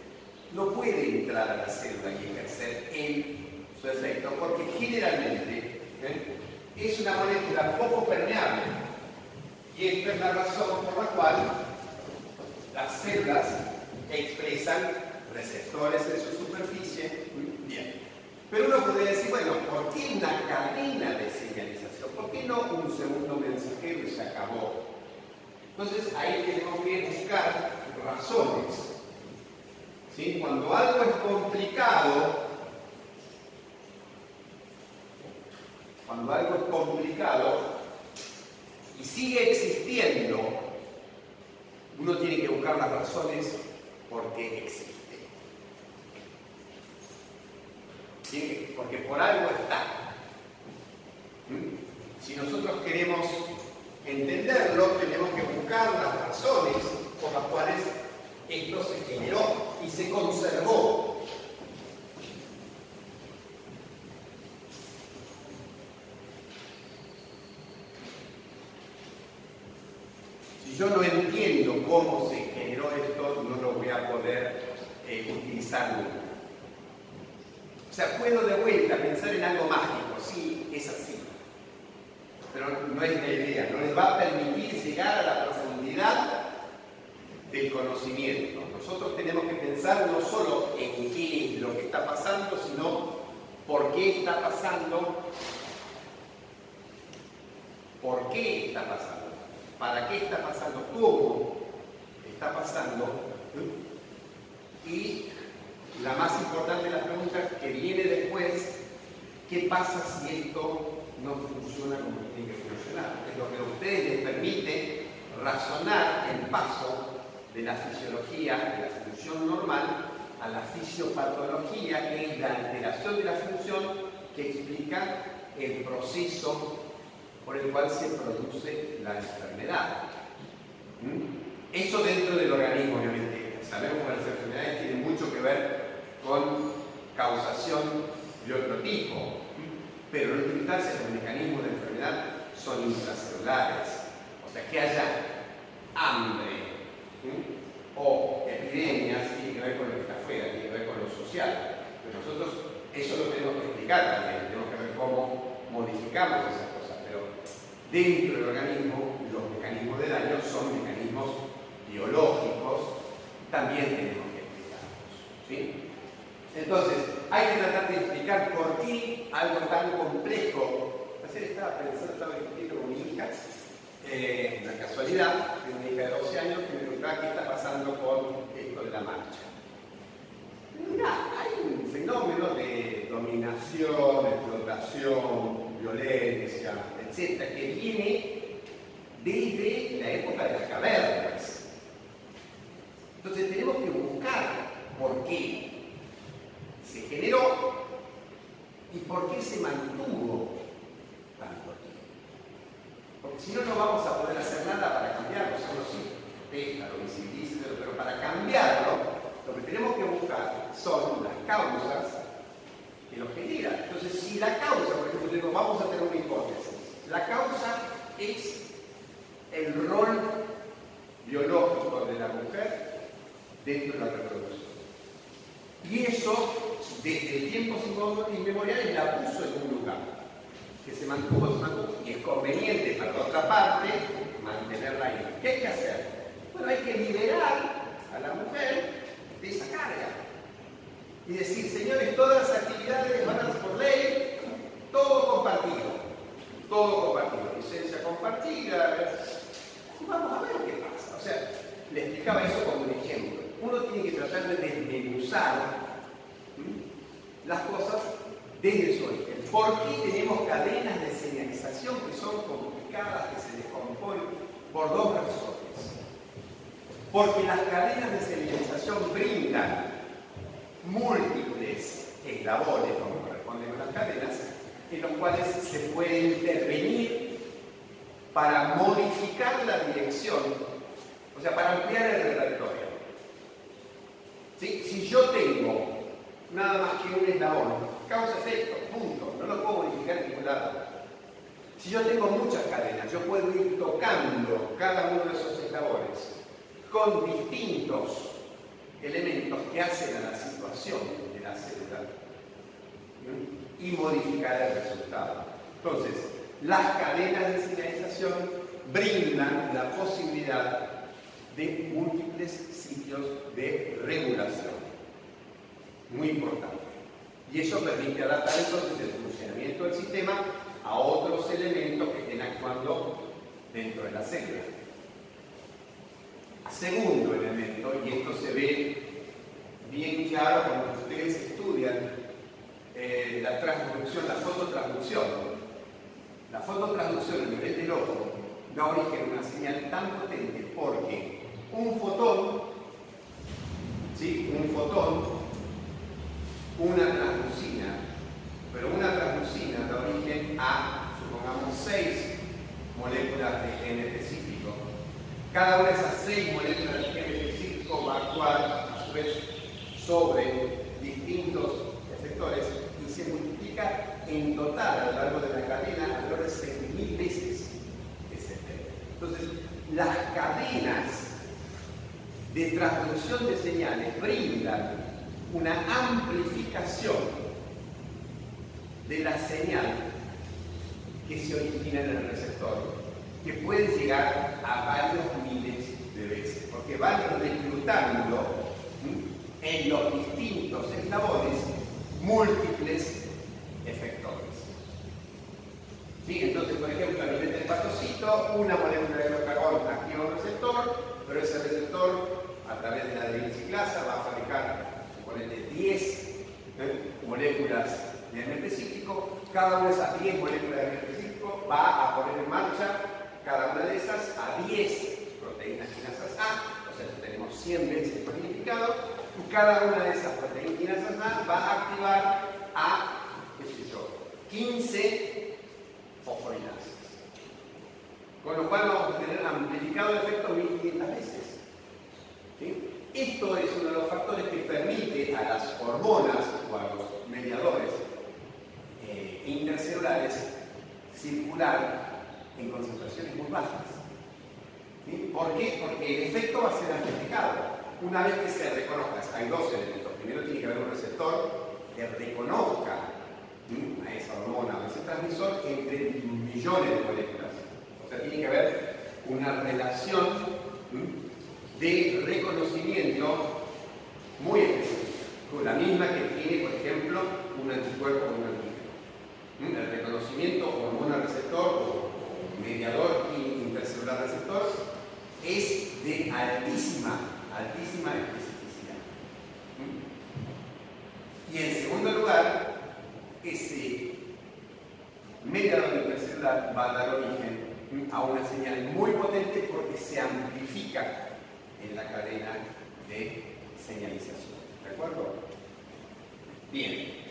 No puede entrar a la célula y ejercer en su efecto, porque generalmente ¿eh? es una molécula poco permeable. Y esta es la razón por la cual las células expresan receptores en su superficie. Pero uno podría decir, bueno, ¿por qué una cadena de señalización? ¿Por qué no un segundo mensajero y se acabó? Entonces ahí tenemos que buscar razones. Cuando algo es complicado, cuando algo es complicado y sigue existiendo, uno tiene que buscar las razones por qué existe. Porque por algo está. ¿Mm? Si nosotros queremos entenderlo, tenemos que buscar las razones por las cuales esto se generó y se conservó. Si yo no entiendo cómo se generó esto, no lo voy a poder eh, utilizar nunca. O sea, puedo de vuelta pensar en algo mágico, sí, es así. Pero no es la idea, no les va a permitir llegar a la profundidad del conocimiento. Nosotros tenemos que pensar no solo en qué es lo que está pasando, sino por qué está pasando, por qué está pasando, para qué está pasando, cómo está pasando. Y la más importante de las preguntas que viene después, ¿qué pasa si esto no funciona como tiene que funcionar? Es lo que a ustedes les permite razonar el paso de la fisiología, de la función normal, a la fisiopatología, que es la alteración de la función que explica el proceso por el cual se produce la enfermedad. ¿Mm? Eso dentro del organismo, obviamente. Sabemos que las enfermedades tienen mucho que ver con causación de otro tipo, pero en última instancia los mecanismos de enfermedad son intracelulares. O sea, que haya hambre, o epidemias tiene que ver con lo que está afuera, tiene que ver con lo social. Pero nosotros eso lo tenemos que explicar también, tenemos que ver cómo modificamos esas cosas, pero dentro del organismo los mecanismos de daño son mecanismos biológicos, también tenemos que explicarlos. Entonces, hay que tratar de explicar por qué algo tan complejo. Ayer estaba pensando, estaba discutiendo con mi hija, eh, una casualidad, de una hija de 12 años que me preguntaba qué está pasando con esto de la marcha. Mira, hay un fenómeno de dominación, explotación, violencia, etcétera, que viene desde la época de las cavernas. Entonces tenemos que buscar por qué se generó y por qué se mantuvo porque si no, no vamos a poder hacer nada para cambiarlo. Solo sí, protesta, lo visibiliza, pero para cambiarlo, lo que tenemos que buscar son las causas que lo generan. Entonces, si la causa, por ejemplo, digo, vamos a tener una hipótesis, la causa es el rol biológico de la mujer dentro de la reproducción. Y eso, desde tiempos inmemoriales, la puso en un lugar que se mantuvo, se mantuvo, y es conveniente para la otra parte mantenerla ahí. ¿Qué hay que hacer? Bueno, hay que liberar a la mujer de esa carga. Y decir, señores, todas las actividades van a por ley, todo compartido. Todo compartido. Licencia compartida. Y vamos a ver qué pasa. O sea, le explicaba eso como un ejemplo. Uno tiene que tratar de desmenuzar las cosas desde su origen. ¿Por qué tenemos cadenas de señalización que son complicadas, que se descomponen? Por dos razones. Porque las cadenas de señalización brindan múltiples eslabones, como corresponden a las cadenas, en los cuales se puede intervenir para modificar la dirección, o sea, para ampliar el repertorio. Si yo tengo nada más que un eslabón causa-efecto, punto. No lo puedo modificar en ningún lado. Si yo tengo muchas cadenas, yo puedo ir tocando cada uno de esos eslabones con distintos elementos que hacen a la situación de la célula y modificar el resultado. Entonces, las cadenas de señalización brindan la posibilidad de múltiples sitios de regulación. Muy importante. Y eso permite adaptar entonces el funcionamiento del sistema a otros elementos que estén actuando dentro de la célula. segundo elemento, y esto se ve bien claro cuando ustedes estudian eh, la transducción, la fototransducción. La fototransducción a nivel del ojo da origen a una señal tan potente porque un fotón, ¿sí? un fotón, una transducina, pero una transducina da origen a, supongamos, seis moléculas de gen específico. Cada una de esas seis moléculas de gen específico va a actuar a su vez sobre distintos efectores y se multiplica en total a lo largo de la cadena alrededor de 6.000 veces ese. Entonces, las cadenas de transducción de señales brindan una amplificación de la señal que se origina en el receptor, que puede llegar a varios miles de veces, porque van reclutando en los distintos eslabones múltiples efectores. ¿Sí? Entonces, por ejemplo, a nivel del patocito, una molécula de glucagón activa un receptor, pero ese receptor, a través de la adreniciclasa, va a fabricar, suponete, 10 ¿eh? moléculas de ADN específico. Cada una de esas 10 moléculas de ADN específico va a poner en marcha cada una de esas a 10 proteínas quinasas A, o sea, tenemos 100 veces el significado, y cada una de esas proteínas quinasas A va a activar a, qué sé yo, 15 fosforinasas. Con lo cual vamos a tener amplificado el efecto 1500 veces. Esto es uno de los factores que permite a las hormonas o a los mediadores eh, intercelulares circular en concentraciones muy bajas. ¿Por qué? Porque el efecto va a ser amplificado. Una vez que se reconozca, hay dos elementos. Primero tiene que haber un receptor que reconozca a esa hormona o ese transmisor entre millones de moléculas. O sea, tiene que haber una relación de reconocimiento muy específica, la misma que tiene, por ejemplo, un anticuerpo con un antígeno. El reconocimiento hormona-receptor o mediador intercelular receptor es de altísima, altísima especificidad. Y en segundo lugar, ese mediador intercelular va a dar origen a una señal muy potente porque se amplifica en la cadena de señalización. ¿De acuerdo? Bien.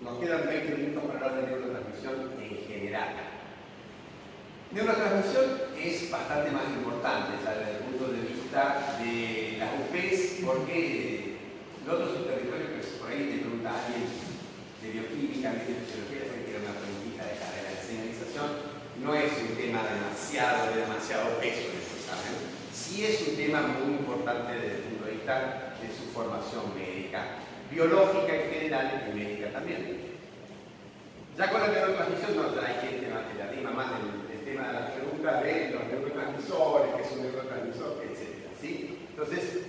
Nos quedan 20 minutos para hablar de neurotransmisión en general. Neurotransmisión es bastante más importante desde el punto de vista de las UPs, porque en otros territorios por ahí te pregunta alguien de bioquímica, de fisiología, que tiene una preguntita de carrera de señalización, no es un tema demasiado, de demasiado peso en este examen. Sí es un tema muy importante desde el punto de vista de su formación médica, biológica en general y médica también. Ya con la neurotransmisión no hay gente más que la rima más del tema de las preguntas de los neurotransmisores, que es un neurotransmisor, etc. ¿sí? Entonces,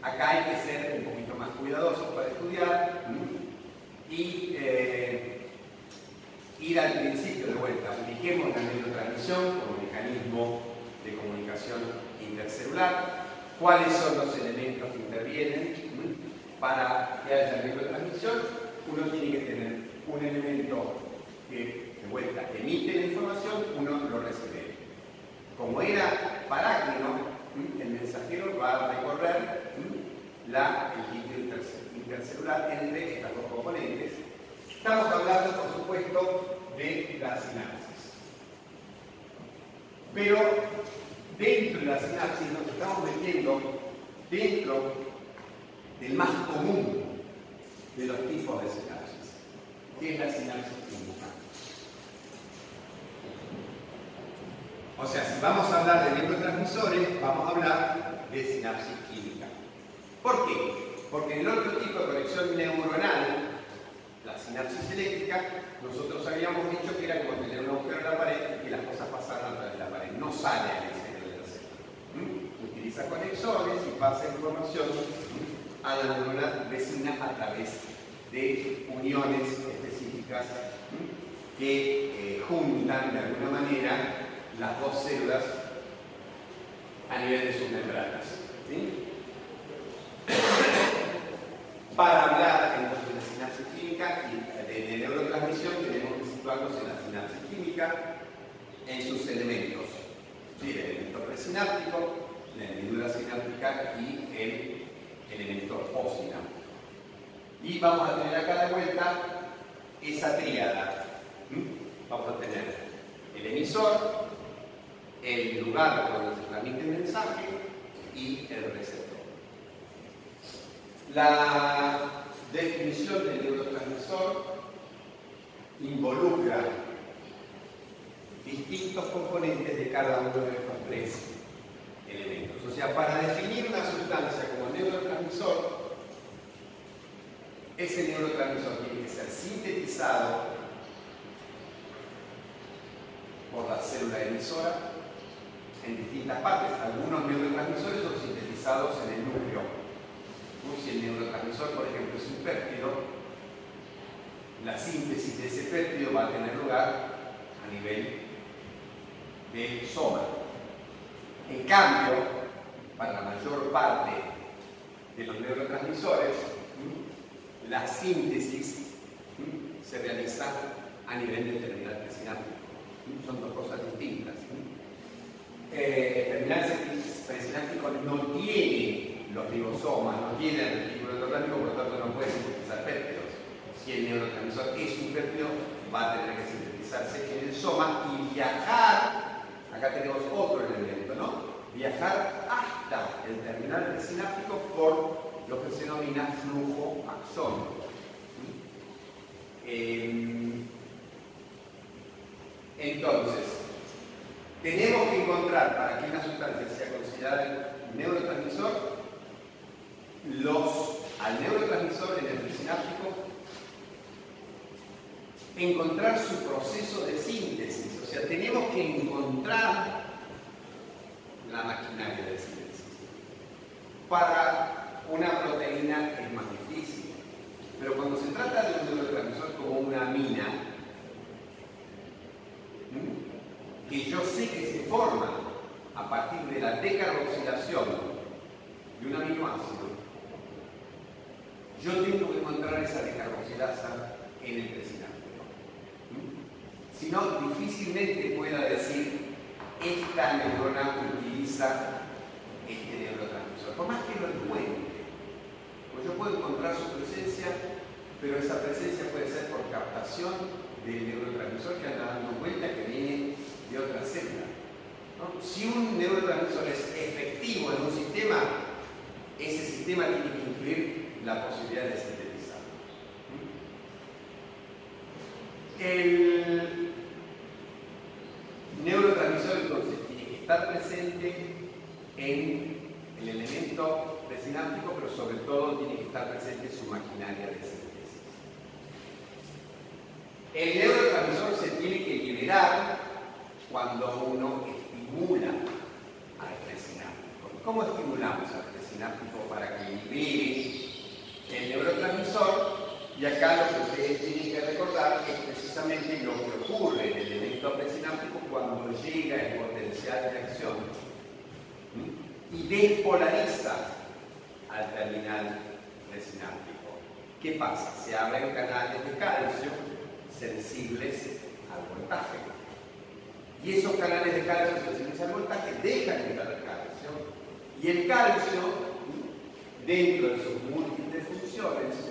acá hay que ser un poquito más cuidadosos para estudiar y eh, ir al principio de vuelta. Ubiquemos la neurotransmisión como mecanismo de comunicación intercelular, cuáles son los elementos que intervienen para que haya neurotransmisión. Uno tiene que tener un elemento que vuelta emite la información, uno lo recibe. Como era paráclino, el mensajero va a recorrer la, el líquido intercelular entre estas dos componentes. Estamos hablando, por supuesto, de la sinapsis. Pero dentro de la sinapsis nos estamos metiendo dentro del más común de los tipos de sinapsis, que es la sinapsis química. O sea, si vamos a hablar de neurotransmisores, vamos a hablar de sinapsis química. ¿Por qué? Porque en el otro tipo de conexión neuronal, la sinapsis eléctrica, nosotros habíamos dicho que era como tener un agujero en la pared y que las cosas pasaran a través de la pared. No sale de la. Utiliza conexores y pasa información a la neurona vecina a través de uniones específicas que eh, juntan de alguna manera las dos células a nivel de sus membranas. Para hablar entonces de sinapsis química y de neurotransmisión tenemos que situarnos en la sinapsis química en sus elementos. El elemento presináptico, la hendidura sináptica y el elemento postsináptico. Y vamos a tener acá de vuelta esa tríada. Vamos a tener el emisor, el lugar donde se transmite el mensaje y el receptor. La definición del neurotransmisor involucra distintos componentes de cada uno de estos tres elementos. O sea, para definir una sustancia como neurotransmisor, ese neurotransmisor tiene que ser sintetizado por la célula emisora en distintas partes. Algunos neurotransmisores son sintetizados en el núcleo. Si el neurotransmisor, por ejemplo, es un péptido, la síntesis de ese péptido va a tener lugar a nivel del soma. En cambio, para la mayor parte de los neurotransmisores, la síntesis se realiza a nivel del terminal presináptico. Son dos cosas distintas. Eh, el terminal presináptico no tiene los ribosomas, no tiene el retículo endoplástico, por lo tanto no puede sintetizar péptidos. Si el neurotransmisor es un péptido, va a tener que sintetizarse en el soma y viajar, acá tenemos otro elemento, ¿no? Viajar hasta el terminal presináptico por lo que se denomina flujo axónico. Em, entonces, tenemos que encontrar para que una sustancia sea considerada neurotransmisor, los, al neurotransmisor en el presináptico, encontrar su proceso de síntesis. O sea, tenemos que encontrar la maquinaria de síntesis. Para una proteína es más difícil. Pero cuando se trata de un neurotransmisor como una amina, que yo sé que se forma a partir de la decarboxilación de un aminoácido, yo tengo que encontrar esa decarboxilasa en el presináptico. Si no, difícilmente pueda decir esta neurona utiliza este neurotransmisor, por más que lo encuentre. Pues yo puedo encontrar su presencia, pero esa presencia puede ser por captación del neurotransmisor que anda dando vuelta que viene de otra célula. Si un neurotransmisor es efectivo en un sistema, ese sistema tiene que incluir la posibilidad de sintetizar. El neurotransmisor entonces tiene que estar presente en el elemento presináptico, pero sobre todo tiene que estar presente su maquinaria de síntesis. El neurotransmisor se tiene que liberar cuando uno estimula al presináptico. ¿Cómo estimulamos al presináptico para que libere el neurotransmisor? Y acá lo que ustedes tienen que recordar es precisamente lo que ocurre en el elemento presináptico cuando llega el potencial de acción y despolariza al terminal presináptico. ¿Qué pasa? Se abren canales de calcio sensibles al voltaje. Y esos canales de calcio sensibles al voltaje dejan entrar el calcio. Y el calcio, dentro de sus múltiples funciones,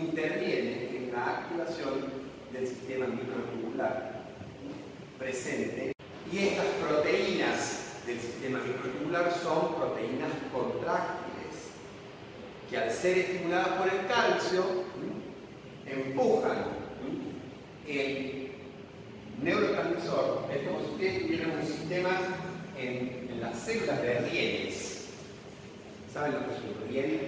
interviene en la activación del sistema microtubular presente. Y estas proteínas del sistema microtubular son proteínas contráctiles que al ser estimuladas por el calcio, empujan el neurotransmisor. Es como si ustedes tuvieran un sistema en, las células de rieles. ¿Saben lo que es un riel?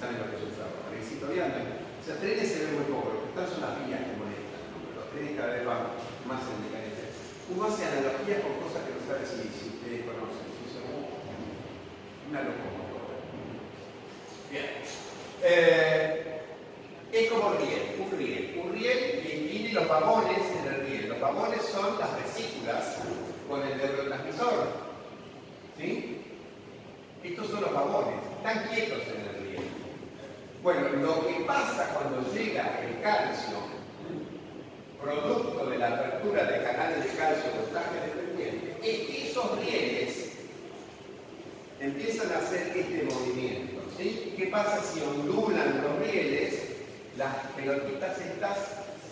¿Saben lo que es un viando? O sea, trenes se ven muy poco, lo que están son las vías que molestan, los trenes cada vez van más en decadencia. Uno hace analogías con cosas que no sabe si, ustedes conocen, si son una locura. Bien. Eh, es como riel, un riel. Un riel y tiene los vagones en el riel. Los vagones son las vesículas con el neurotransmisor. ¿Sí? Estos son los vagones, están quietos en el. Bueno, lo que pasa cuando llega el calcio, producto de la apertura de canales de calcio los trajes dependientes, es que esos rieles empiezan a hacer este movimiento. ¿sí? ¿Qué pasa si ondulan los rieles? Las pelotitas estas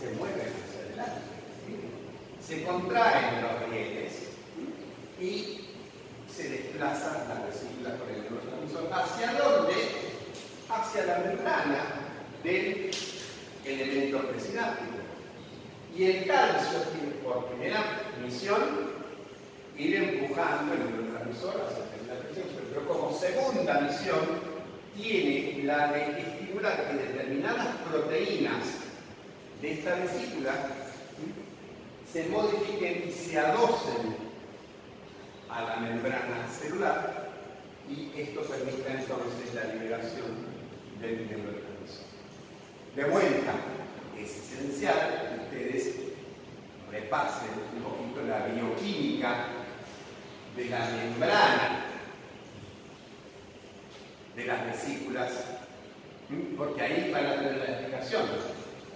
se mueven hacia adelante. Se contraen los rieles y se desplazan las vesículas por el. ¿Hacia dónde? Hacia la membrana del elemento presináptico. Y el calcio tiene por primera misión ir empujando el neurotransmisor hacia la presión, pero como segunda misión tiene la de estimular que determinadas proteínas de esta vesícula se modifiquen y se adosen a la membrana celular y esto permite entonces la liberación del neurotransmisor. De vuelta, es esencial que ustedes repasen un poquito la bioquímica de la membrana de las vesículas, porque ahí van a tener la explicación.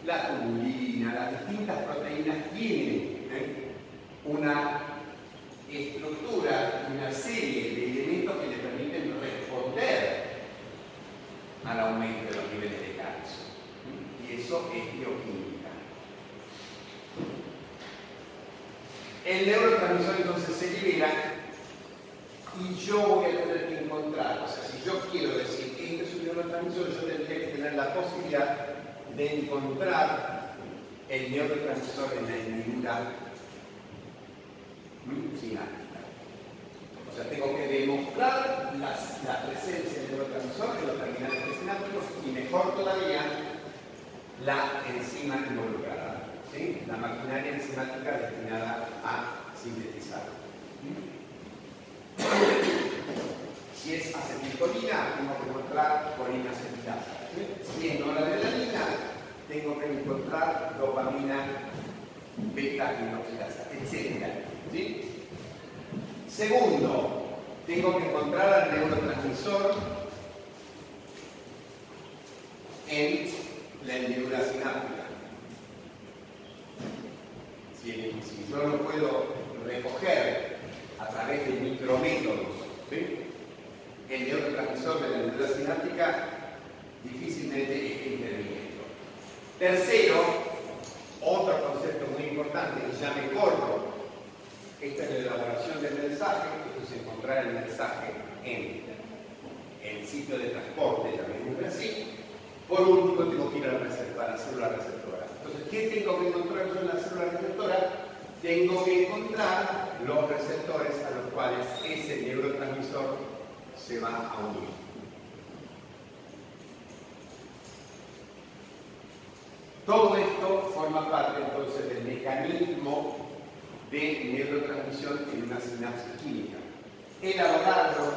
La tubulina, las distintas proteínas tienen ¿eh? una estructura, una serie de elementos que le permiten responder al aumento de los niveles de calcio. Y eso es bioquímica. El neurotransmisor entonces se libera y yo voy a tener que encontrar, o sea, si yo quiero decir que este es un neurotransmisor, yo tendría que tener la posibilidad de encontrar el neurotransmisor en la hendidura sináptica. Tengo que demostrar la presencia del neurotransmisor en los terminales presinápticos y mejor todavía la enzima involucrada, la maquinaria enzimática destinada a sintetizar. Si es acetilcolina, tengo que encontrar colina acetilasa. Si es noradrenalina, tengo que encontrar dopamina beta inoxidasa, etc. Segundo, tengo que encontrar al neurotransmisor en la hendidura sináptica. Si, si yo no puedo recoger a través de micrométodos. El neurotransmisor de la hendidura sináptica difícilmente es interviniendo. Tercero, otro concepto muy importante que ya me corro, esta es la elaboración del mensaje, esto es encontrar el mensaje en el sitio de transporte, también así. Por último, tengo que ir a la, a la célula receptora. Entonces, ¿qué tengo que encontrar yo en la célula receptora? tengo que encontrar los receptores a los cuales ese neurotransmisor se va a unir. Todo esto forma parte entonces del mecanismo de neurotransmisión en una sinapsis química. Elaborarlo,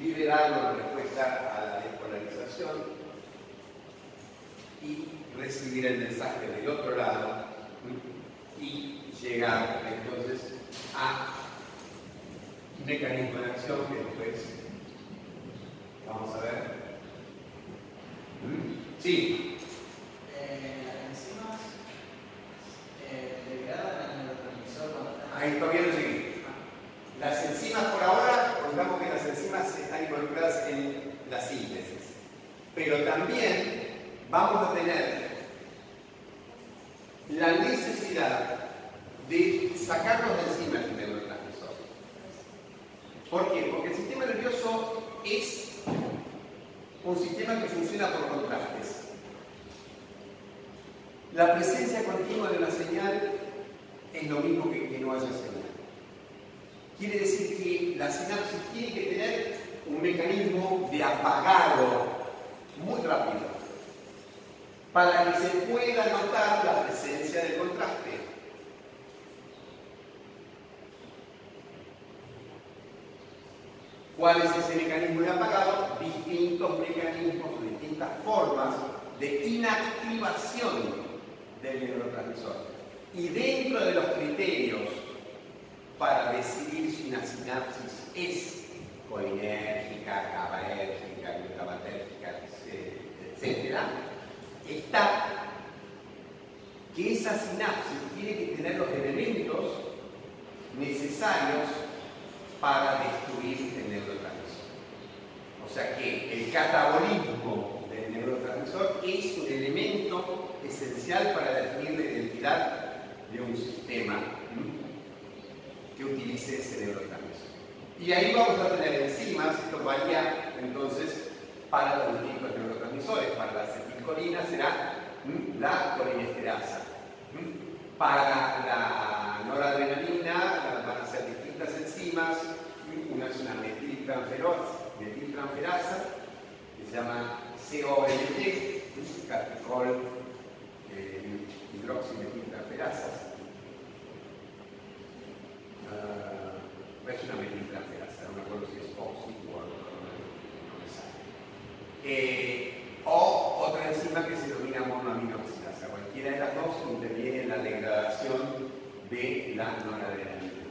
liberarlo en respuesta a la despolarización y recibir el mensaje del otro lado y llegar entonces a un mecanismo de acción que después vamos a ver. ¿Mm? Sí. Eh, las enzimas eh, liberadas en el neurotransmisor cuando Ahí todavía no llegué. Las enzimas por ahora, pongamos que las enzimas están involucradas en la síntesis. Pero también vamos a tener la necesidad de sacarnos de encima el neurotransmisor. ¿Por qué? Porque el sistema nervioso es un sistema que funciona por contrastes. La presencia continua de una señal es lo mismo que que no haya señal. Quiere decir que la sinapsis tiene que tener un mecanismo de apagado muy rápido para que se pueda notar la presencia del contraste. ¿Cuál es ese mecanismo de apagado? Distintos mecanismos, distintas formas de inactivación del neurotransmisor. Y dentro de los criterios para decidir si una sinapsis es colinérgica, GABAérgica, glutamatérgica, etc., está que esa sinapsis tiene que tener los elementos necesarios para destruir el neurotransmisor. O sea que el catabolismo del neurotransmisor es un elemento esencial para definir la identidad de un sistema que utilice ese neurotransmisor. Y ahí vamos a tener enzimas, esto varía entonces para los distintos neurotransmisores. Para la acetilcolina será la colinesterasa. Para la noradrenalina van a ser distintas enzimas, una es una metiltransferasa, que se llama COLT, caticol eh, hidroximetiltransferasas. Uh, es una metiltransferasa, no me acuerdo si es oxi o no, me sale. Eh, o otra enzima que se denomina monoaminoxidasa. Cualquiera de las dos interviene en la degradación de la noradrenalina.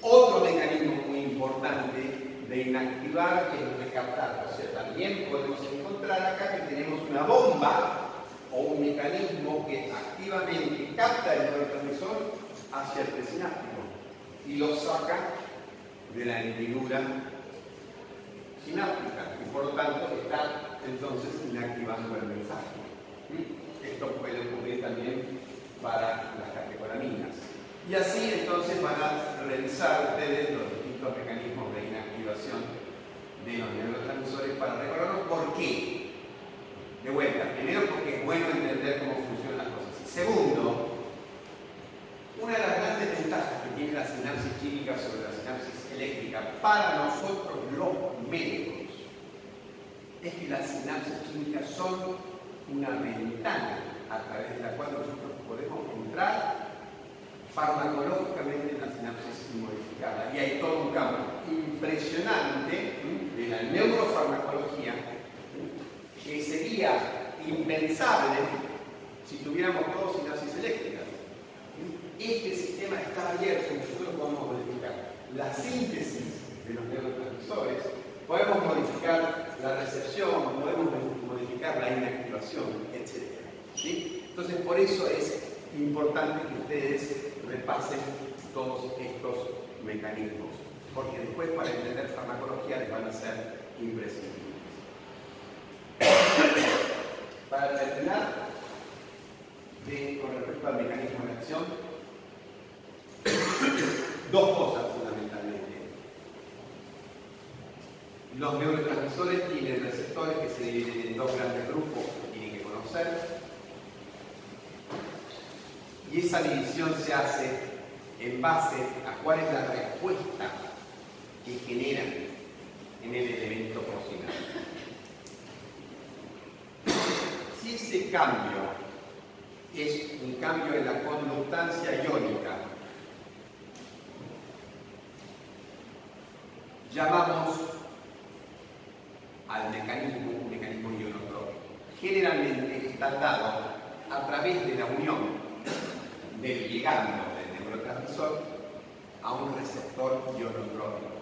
Otro mecanismo muy importante de inactivar es recaptar. O sea, también podemos encontrar acá que tenemos o un mecanismo que activamente capta el neurotransmisor hacia el presináptico y lo saca de la hendidura sináptica y por lo tanto está entonces inactivando el mensaje. Esto puede ocurrir también para las catecolaminas. Y así entonces van a revisar ustedes los distintos mecanismos de inactivación de los neurotransmisores para recordarnos por qué. De vuelta, primero porque es bueno entender cómo funcionan las cosas. Y segundo, una de las grandes ventajas que tiene la sinapsis química sobre la sinapsis eléctrica para nosotros los médicos es que las sinapsis químicas son una ventana a través de la cual nosotros podemos entrar farmacológicamente en la sinapsis modificada. Y hay todo un campo impresionante de la neurofarmacología que sería impensable si tuviéramos todos sinapsis eléctricas. Este sistema está abierto, nosotros podemos modificar la síntesis de los neurotransmisores, podemos modificar la recepción, podemos modificar la inactivación, etc. Entonces, por eso es importante que ustedes repasen todos estos mecanismos, porque después para entender farmacología les van a ser imprescindibles. Para terminar, con respecto al mecanismo de acción, dos cosas fundamentalmente. Los neurotransmisores tienen receptores que se dividen en dos grandes grupos que tienen que conocer. Y esa división se hace en base a cuál es la respuesta que generan en el elemento cocinar. Si ese cambio es un cambio en la conductancia iónica, llamamos al mecanismo un mecanismo ionotrópico. Generalmente está dado a través de la unión del ligando del neurotransmisor a un receptor ionotrópico.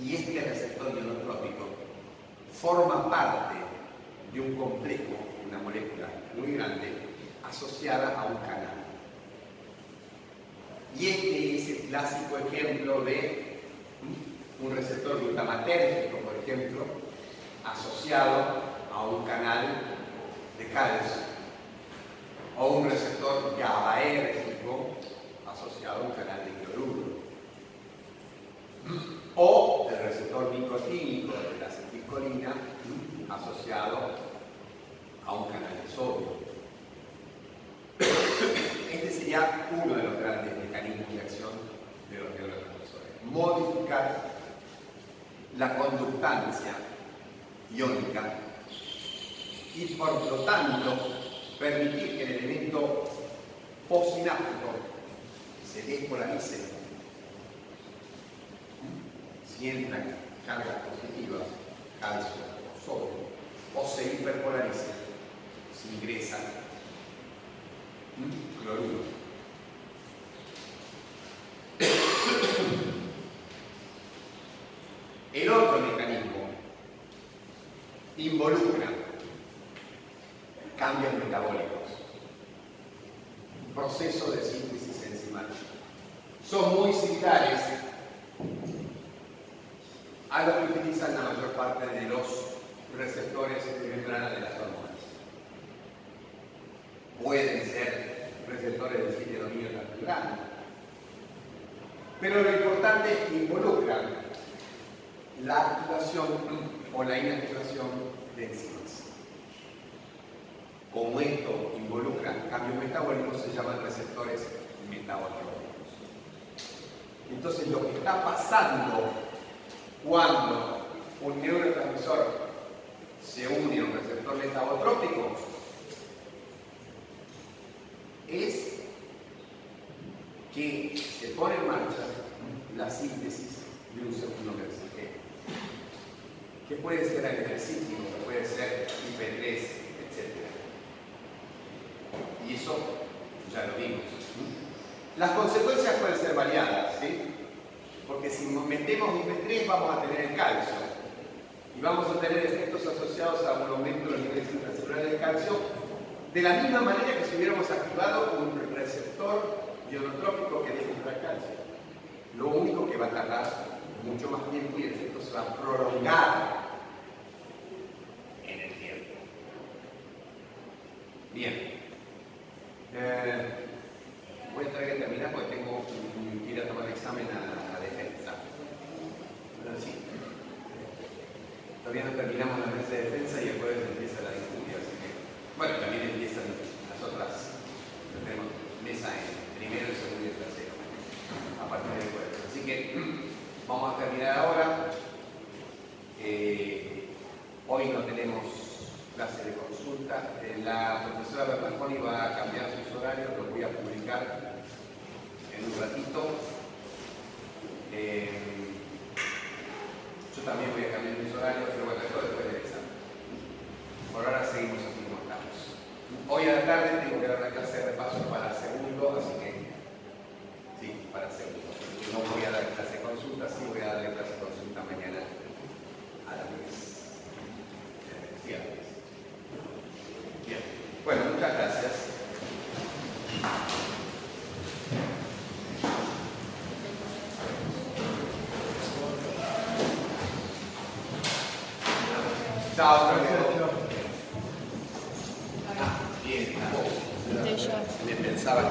Y este receptor ionotrópico forma parte de un complejo, una molécula muy grande, asociada a un canal. Y este es el clásico ejemplo de un receptor glutamatérgico, por ejemplo, asociado a un canal de calcio, o un receptor GABAérgico asociado a un canal de cloruro, o el receptor nicotínico de la acetilcolina asociado a un canal de sodio. Este sería uno de los grandes mecanismos de acción de los neurotransmisores. Modificar la conductancia iónica y por lo tanto permitir que el elemento posináptico se despolarice si entran cargas positivas, calcio o sodio, o se hiperpolarice se ingresa ¿Mm? cloruro. El otro mecanismo involucra cambios metabólicos, proceso de síntesis enzimática. Son muy similares a los que utilizan la mayor parte de los receptores de membrana de las hormonas. Pueden ser receptores del de dominio natural, pero lo importante involucran la activación o la inactivación de enzimas. Como esto involucra cambios metabólicos, se llaman receptores metabólicos. Entonces, lo que está pasando cuando un neurotransmisor se une a un receptor metabotrópico es que se pone en marcha la síntesis de un segundo mensajero, que puede ser angiocítico, que puede ser IP3, etc. Y eso ya lo vimos. Las consecuencias pueden ser variadas, ¿sí? Porque si metemos IP3 vamos a tener el calcio y vamos a tener efectos asociados a un aumento de los niveles intracelulares de calcio de la misma manera que si hubiéramos activado un receptor ionotrópico que deja entrar calcio. Lo único que va a tardar mucho más tiempo y el efecto se va a prolongar en el tiempo. Bien. Eh, voy a tener que terminar porque tengo que ir a tomar examen a la defensa. Sí. Todavía no terminamos la mesa de defensa y el jueves empieza la que, bueno, también empiezan las otras, tenemos mesa en primero, segundo y tercero, a partir del jueves. Así que vamos a terminar ahora. Eh, hoy no tenemos clase de consulta. Eh, la profesora Bernasconi va a cambiar sus horarios, los voy a publicar en un ratito. Eh, yo también voy a cambiar mis horarios, pero bueno, esto después del examen. Por ahora seguimos así. Hoy a la tarde tengo que dar una clase de repaso para segundo, así que sí, para segundo. No voy a dar clase de consulta, sí voy a dar clase de consulta mañana a las 10. Viernes. Bien. Bueno, muchas gracias. Chao, profesor. Bien, a vos. Me pensaba